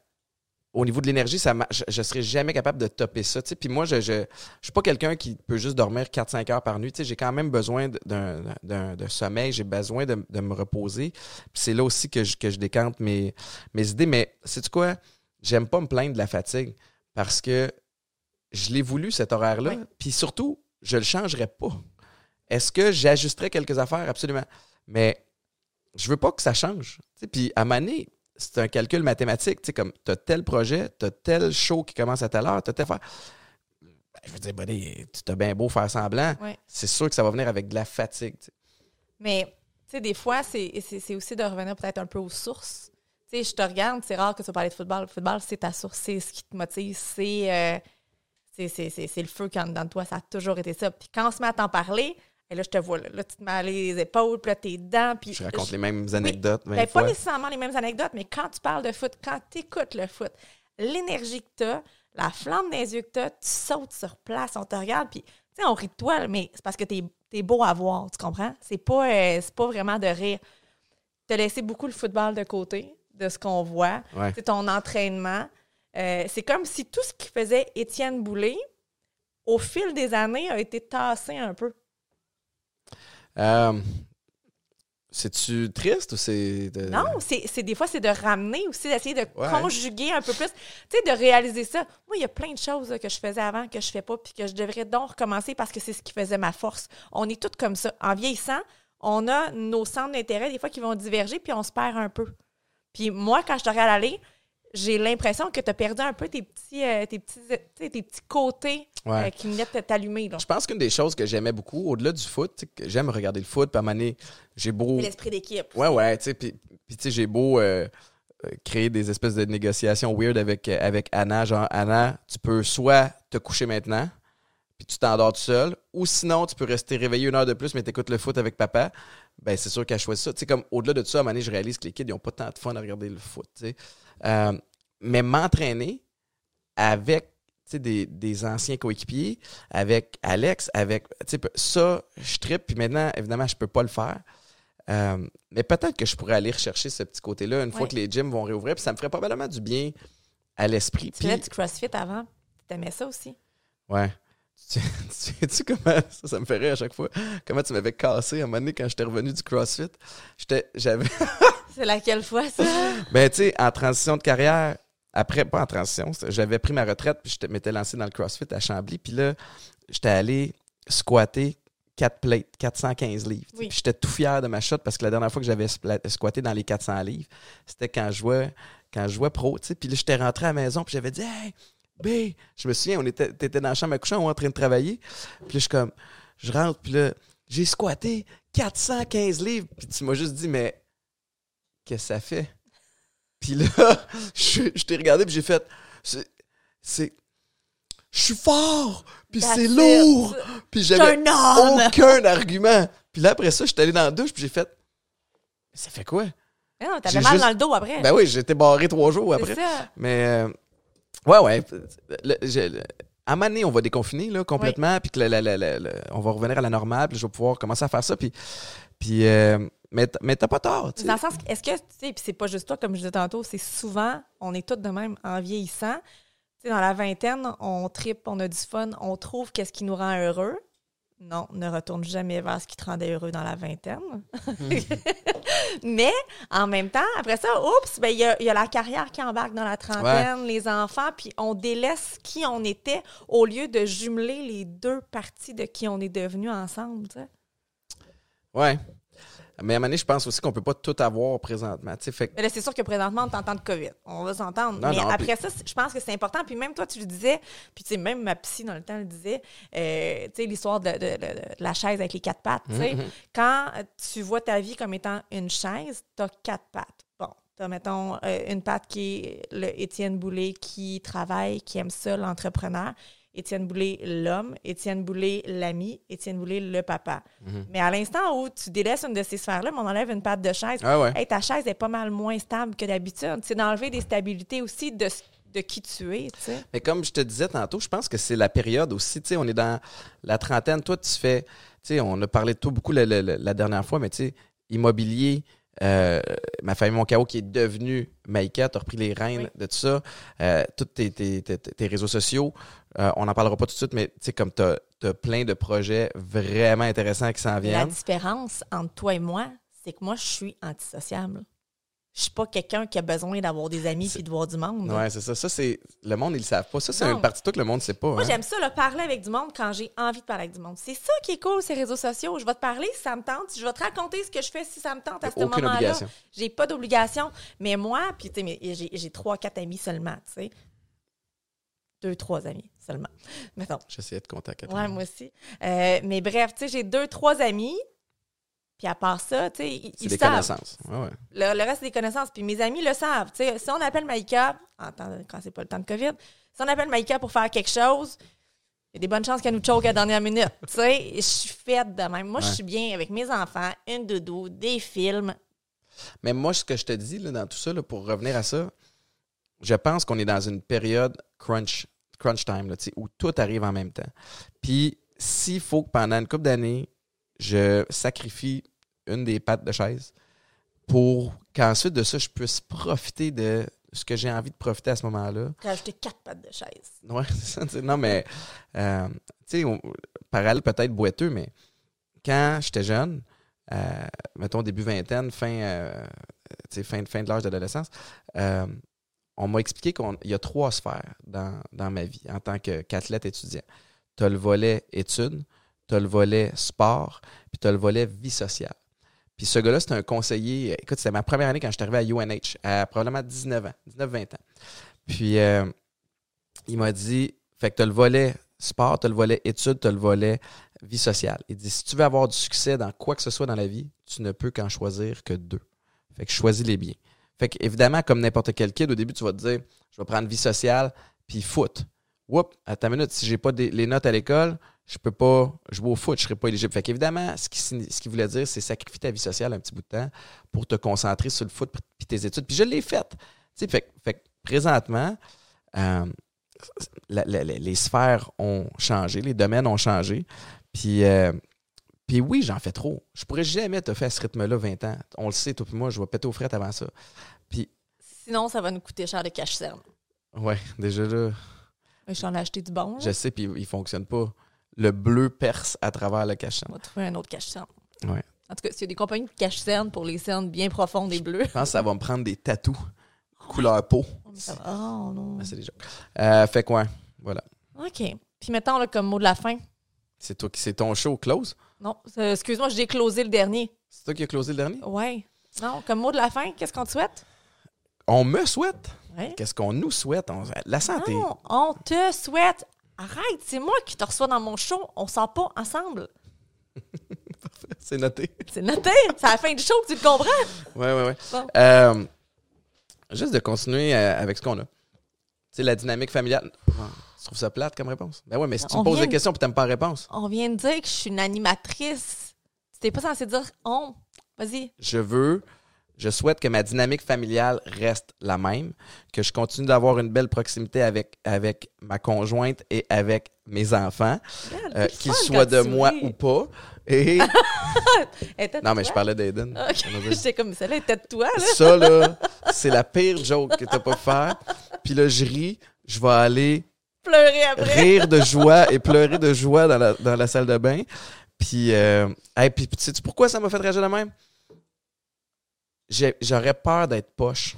Speaker 1: au niveau de l'énergie, ça ma- je, je serais jamais capable de topper ça. Puis moi, je, je, je suis pas quelqu'un qui peut juste dormir 4-5 heures par nuit. J'ai quand même besoin d'un, sommeil, j'ai besoin de, de me reposer. C'est là aussi que je, que je décante mes, mes idées. Mais sais-tu quoi? J'aime pas me plaindre de la fatigue parce que je l'ai voulu, cet horaire-là.
Speaker 2: Oui.
Speaker 1: Puis surtout, je le changerais pas. Est-ce que j'ajusterais quelques affaires? Absolument. Mais je veux pas que ça change. Puis à Mané, c'est un calcul mathématique. Tu sais, comme tu as tel projet, tu as tel show qui commence à telle heure, tu as tel faire. Je veux dire, buddy, tu t'as bien beau faire semblant.
Speaker 2: Ouais.
Speaker 1: C'est sûr que ça va venir avec de la fatigue. tu sais.
Speaker 2: Mais, tu sais, des fois, c'est c'est- c'est aussi de revenir peut-être un peu aux sources. Tu sais, je te regarde, c'est rare que tu vas parler de football. Le football, c'est ta source, c'est ce qui te motive, c'est euh, c'est- c'est- c'est- c'est le feu qui est en dedans de toi. Ça a toujours été ça. Puis quand on se met à t'en parler, et là, je te vois, là, Là, tu te mets les épaules, puis là, t'es dedans. Puis
Speaker 1: Je raconte
Speaker 2: je-
Speaker 1: les mêmes anecdotes.
Speaker 2: Ben, pas nécessairement les mêmes anecdotes, mais quand tu parles de foot, quand tu écoutes le foot, l'énergie que tu as, la flamme les yeux que tu as, tu sautes sur place, on te regarde, puis tu sais, on rit de toi, mais c'est parce que tu es, beau à voir, tu comprends? C'est pas, euh, pas vraiment de rire. Tu as laissé beaucoup le football de côté, de ce qu'on voit.
Speaker 1: Ouais.
Speaker 2: C'est ton entraînement. Euh, c'est comme si tout ce qui faisait Étienne Boulay, au fil des années, a été tassé un peu.
Speaker 1: Euh, C'est-tu triste ou c'est. de-
Speaker 2: Non, c'est c'est- des fois, c'est de ramener aussi, d'essayer de
Speaker 1: Ouais.
Speaker 2: conjuguer un peu plus, tu sais, de réaliser ça. Moi, il y a plein de choses là, que je faisais avant que je fais pas, puis que je devrais donc recommencer parce que c'est ce qui faisait ma force. On est tous comme ça. En vieillissant, on a nos centres d'intérêt, des fois, qui vont diverger, puis on se perd un peu. Puis moi, quand je regarde aller, j'ai l'impression que tu as perdu un peu tes petits, euh, tes petits, tes petits côtés
Speaker 1: Ouais.
Speaker 2: euh, qui venaient de t'allumer.
Speaker 1: Je pense qu'une des choses que j'aimais beaucoup, au-delà du foot, j'aime regarder le foot, puis à un moment donné, j'ai beau.
Speaker 2: L'esprit d'équipe.
Speaker 1: Ouais, ouais, tu sais, puis, j'ai beau euh, créer des espèces de négociations weird avec, avec Anna, genre, Anna, tu peux soit te coucher maintenant, puis tu t'endors tout seul, ou sinon, tu peux rester réveillé une heure de plus, mais t'écoutes le foot avec papa, ben c'est sûr qu'elle choisit ça. Tu sais, comme, au-delà de ça, à un moment donné, je réalise que les kids, n'ont pas tant de fun à regarder le foot, tu sais. Euh, mais m'entraîner avec, des, des anciens coéquipiers, avec Alex, avec, ça, je trippe, puis maintenant, évidemment, je peux pas le faire. Euh, mais peut-être que je pourrais aller rechercher ce petit côté-là une fois que les gyms vont réouvrir. Puis ça me ferait probablement du bien à l'esprit.
Speaker 2: Tu faisais du CrossFit avant. Tu aimais ça aussi?
Speaker 1: ouais. Tu tu sais-tu comment ça, ça me fait rire à chaque fois? Comment tu m'avais cassé à un moment donné quand j'étais revenu du CrossFit? J'étais, j'avais,
Speaker 2: C'est laquelle fois, ça?
Speaker 1: ben tu sais, en transition de carrière, après, pas en transition, j'avais pris ma retraite puis je m'étais lancé dans le CrossFit à Chambly. Puis là, j'étais allé squatter 4 plates, 415 livres. sais.
Speaker 2: Oui.
Speaker 1: Puis j'étais tout fier de ma shot parce que la dernière fois que j'avais squatté dans les 400 livres, c'était quand je jouais, quand je jouais pro. tu sais. Puis là, j'étais rentré à la maison puis j'avais dit Hey, B, je me souviens, on était, t'étais dans la chambre à coucher, on était en train de travailler. Puis là, je suis comme, je rentre, puis là, j'ai squatté 415 livres. Puis tu m'as juste dit, mais qu'est-ce que ça fait? Puis là, je, je t'ai regardé, puis j'ai fait, c'est. Je suis fort! Puis c'est lourd! Puis j'avais aucun argument. Puis là, après ça, je suis allé dans la douche, puis j'ai fait, ça fait quoi?
Speaker 2: Ah non, T'avais mal
Speaker 1: juste-
Speaker 2: dans le dos après.
Speaker 1: Ben oui, j'étais barré trois jours après.
Speaker 2: Ça.
Speaker 1: Mais euh, ouais, ouais. Le- je- le- à un moment donné, on va déconfiner là, complètement, puis on va revenir à la normale, puis je vais pouvoir commencer à faire ça. Puis, puis euh, mais, mais t'as pas tort.
Speaker 2: Dans le sens, est-ce que, tu sais, puis c'est pas juste toi, comme je disais tantôt, c'est souvent, on est tous de même en vieillissant. Tu sais, dans la vingtaine, on tripe, on a du fun, on trouve qu'est-ce qui nous rend heureux. Non, ne retourne jamais vers ce qui te rendait heureux dans la vingtaine. Mais en même temps, après ça, oups, ben, il y, a, il y a la carrière qui embarque dans la trentaine, les enfants, puis on délaisse qui on était au lieu de jumeler les deux parties de qui on est devenu ensemble.
Speaker 1: Ouais. Mais à un moment donné, je pense aussi qu'on peut pas tout avoir présentement. Fait
Speaker 2: Mais là, c'est sûr que présentement, on t'entend de COVID. On va s'entendre. Mais
Speaker 1: non,
Speaker 2: après ça, je pense que c'est important. Puis même toi, tu le disais, puis tu sais, même ma psy dans le temps le disait, euh, tu sais, l'histoire de, de- de- de la chaise avec les quatre pattes.
Speaker 1: Mhm.
Speaker 2: Quand tu vois ta vie comme étant une chaise, tu as quatre pattes. Bon, tu as, mettons, euh, une patte qui est le Étienne Boulay qui travaille, qui aime ça, l'entrepreneur. Étienne Boulay, l'homme, Étienne Boulay, l'ami, Étienne Boulay, le papa.
Speaker 1: Mhm.
Speaker 2: Mais à l'instant où tu délaisses une de ces sphères-là, on enlève une patte de chaise,
Speaker 1: Ah ouais.
Speaker 2: hey, ta chaise est pas mal moins stable que d'habitude. C'est d'enlever des stabilités aussi de, ce- de qui tu es.
Speaker 1: Mais comme je te disais tantôt, je pense que c'est la période aussi. On est dans la trentaine. Toi, tu fais. On a parlé de toi beaucoup la, la- la- dernière fois, mais immobilier. Euh, ma famille Mon Chaos qui est devenue Maïka, tu as repris les rênes
Speaker 2: Oui.
Speaker 1: de tout ça. Euh, tous tes, tes- tes- tes réseaux sociaux. euh, on n'en parlera pas tout de suite, mais tu sais, comme tu as, plein de projets vraiment intéressants qui s'en
Speaker 2: La
Speaker 1: viennent.
Speaker 2: différence entre toi et moi, c'est que moi, je suis antisociable. Je suis pas quelqu'un qui a besoin d'avoir des amis puis de voir du monde.
Speaker 1: Ouais, c'est ça. Ça, c'est. Le monde, ils le savent pas. Ça, c'est une partie de toi que le monde ne sait pas.
Speaker 2: Moi,
Speaker 1: hein.
Speaker 2: j'aime ça, là, parler avec du monde quand j'ai envie de parler avec du monde. C'est ça qui est cool, ces réseaux sociaux. Je vais te parler si ça me tente. Je vais te raconter ce que je fais si ça me tente à ce moment-là. J'ai pas d'obligation. Mais moi, puis tu sais, mais j'ai j'ai trois, quatre amis seulement, tu sais. Deux, trois amis seulement. Mettons.
Speaker 1: J'essayais de contacter.
Speaker 2: Ouais, moi aussi. Euh, mais bref, tu sais, j'ai deux, trois amis. Puis à part ça, tu sais, ils,
Speaker 1: C'est
Speaker 2: ils
Speaker 1: des
Speaker 2: savent.
Speaker 1: connaissances. Ouais, ouais.
Speaker 2: Le, le reste, c'est des connaissances. Puis mes amis le savent. Tu sais, si on appelle Maïka, quand c'est pas le temps de COVID, si on appelle Maïka pour faire quelque chose, il y a des bonnes chances qu'elle nous choque à la dernière minute. Tu sais, je suis faite de même. Moi, je suis bien avec mes enfants, une doudou, des films.
Speaker 1: Mais moi, ce que je te dis là, dans tout ça, là, pour revenir à ça, je pense qu'on est dans une période crunch, crunch time, là, tu sais, où tout arrive en même temps. Puis, s'il faut que pendant une couple d'années, je sacrifie une des pattes de chaise pour qu'ensuite de ça, je puisse profiter de ce que j'ai envie de profiter à ce moment-là.
Speaker 2: Rajouter quatre pattes de chaise.
Speaker 1: Ouais, c'est ça. Non, mais, euh, tu sais, parallèle peut-être boiteux, mais quand j'étais jeune, euh, mettons début vingtaine, fin, euh, fin, fin de l'âge d'adolescence, on m'a expliqué qu'il y a trois sphères dans, dans ma vie en tant qu'athlète étudiant. Tu as le volet études, tu as le volet sport, puis tu as le volet vie sociale. Puis ce gars-là, c'était un conseiller. Écoute, c'était ma première année quand je suis arrivé à UNH, à probablement 19 ans, 19-20 ans. Puis euh, il m'a dit fait que tu as le volet sport, tu as le volet études, tu as le volet vie sociale. Il dit si tu veux avoir du succès dans quoi que ce soit dans la vie, tu ne peux qu'en choisir que deux. Fait que choisis les biens. Fait que évidemment, comme n'importe quel kid, au début, tu vas te dire je vais prendre vie sociale puis foot. Oups, à ta minute, si j'ai pas les notes à l'école, je peux pas jouer au foot, je serai pas éligible. Fait qu'évidemment, ce qu'il ce qu'il voulait dire, c'est sacrifier ta vie sociale un petit bout de temps pour te concentrer sur le foot puis tes études. Puis je l'ai fait. Fait, que- fait que présentement, euh, la- la- la- les sphères ont changé, les domaines ont changé. Puis, euh, puis oui, j'en fais trop. Je pourrais jamais te faire ce rythme-là 20 ans. On le sait, toi et moi, je vais péter aux frettes avant ça. Puis,
Speaker 2: Sinon, ça va nous coûter cher de cash cerne.
Speaker 1: ouais, déjà là,
Speaker 2: Je suis en ai acheté du bon.
Speaker 1: je sais, puis il fonctionne pas. Le bleu perce à travers le cachet.
Speaker 2: On va trouver un autre cerne.
Speaker 1: Ouais.
Speaker 2: En tout cas, s'il y a des compagnies de cerne pour les cernes bien profondes et bleues.
Speaker 1: Je pense que ça va me prendre des tatous couleur peau.
Speaker 2: Oh non.
Speaker 1: Ah, c'est des jokes. Euh, fait quoi? Voilà.
Speaker 2: OK. Puis mettons, là, comme mot de la fin.
Speaker 1: C'est toi qui c'est ton show close?
Speaker 2: Non, euh, excuse-moi, j'ai closé le dernier.
Speaker 1: C'est toi qui as closé le dernier?
Speaker 2: Ouais. Non, comme mot de la fin, qu'est-ce qu'on te souhaite?
Speaker 1: On me souhaite?
Speaker 2: Ouais.
Speaker 1: Qu'est-ce qu'on nous souhaite? On- la santé.
Speaker 2: Non, on te souhaite. Arrête, c'est moi qui te reçois dans mon show. On sort pas ensemble.
Speaker 1: C'est noté.
Speaker 2: C'est noté. C'est à la fin du show que tu le comprends.
Speaker 1: Ouais, ouais, ouais.
Speaker 2: Bon.
Speaker 1: Euh, juste de continuer euh, avec ce qu'on a. Tu sais, la dynamique familiale. Tu trouves ça plate comme réponse? Ben ouais, mais si tu
Speaker 2: On
Speaker 1: me poses des
Speaker 2: de-
Speaker 1: questions et t'aimes pas la réponse,
Speaker 2: On vient de dire que je suis une animatrice. Tu t'es pas censé dire on. Vas-y.
Speaker 1: je veux, je souhaite que ma dynamique familiale reste la même, que je continue d'avoir une belle proximité avec, avec ma conjointe et avec mes enfants,
Speaker 2: Regarde,
Speaker 1: euh, qu'ils soient de
Speaker 2: tu
Speaker 1: moi ou pas. Et non, mais je parlais d'Aiden.
Speaker 2: Ok. J'étais comme, celle-là était de toi, là.
Speaker 1: Ça, là, c'est la pire joke que t'as pas faire. Puis là, je ris, je vais aller
Speaker 2: Pleurer après.
Speaker 1: rire de joie et pleurer de joie dans la, dans la salle de bain. Puis, euh, hey, puis sais-tu pourquoi ça m'a fait réagir de même? J'aurais peur d'être poche.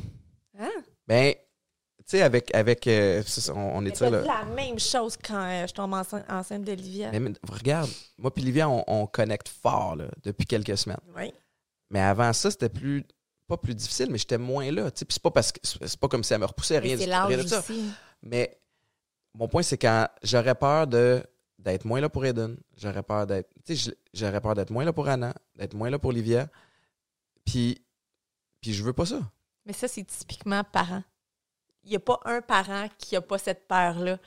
Speaker 2: Hein?
Speaker 1: Ben, tu sais, avec. avec euh, on, on est ça, là.
Speaker 2: la même chose quand euh, je tombe enceinte, enceinte d'Olivia.
Speaker 1: Mais, mais regarde, moi puis Livia, on, on connecte fort là, depuis quelques semaines.
Speaker 2: Oui.
Speaker 1: Mais avant ça, c'était plus. Pas plus difficile, mais j'étais moins là. tu sais. Puis c'est pas parce que. C'est pas comme si elle me repoussait, rien, rien de ça.
Speaker 2: aussi.
Speaker 1: Mais mon point, c'est quand j'aurais peur de d'être moins là pour Eden, j'aurais peur d'être. Tu sais, je- j'aurais peur d'être moins là pour Anna, d'être moins là pour Livia. Puis. Puis je veux pas ça.
Speaker 2: Mais ça, c'est typiquement parent. Il n'y a pas un parent qui n'a pas cette peur-là.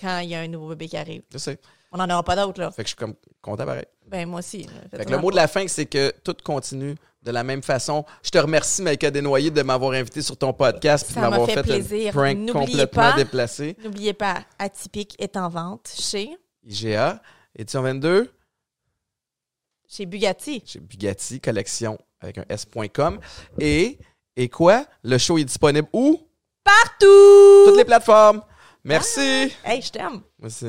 Speaker 2: quand il y a un nouveau bébé qui arrive.
Speaker 1: Je sais.
Speaker 2: On n'en aura pas d'autres, là.
Speaker 1: Fait que je suis comme content pareil.
Speaker 2: Ben, moi aussi.
Speaker 1: Fait que le mot de la fin, c'est que tout continue de la même façon. Je te remercie, Maïka Desnoyers, de m'avoir invité sur ton podcast puis de m'avoir
Speaker 2: fait
Speaker 1: fait,
Speaker 2: plaisir.
Speaker 1: un prank
Speaker 2: N'oubliez
Speaker 1: complètement
Speaker 2: pas-
Speaker 1: déplacé.
Speaker 2: N'oubliez pas, Atypique est en vente chez,
Speaker 1: IGA, édition 22,
Speaker 2: chez Bugatti.
Speaker 1: chez Bugatti, collection avec un S.com. Et, et quoi? Le show est disponible où?
Speaker 2: Partout!
Speaker 1: Toutes les plateformes. Merci.
Speaker 2: Hey, je t'aime.
Speaker 1: Merci.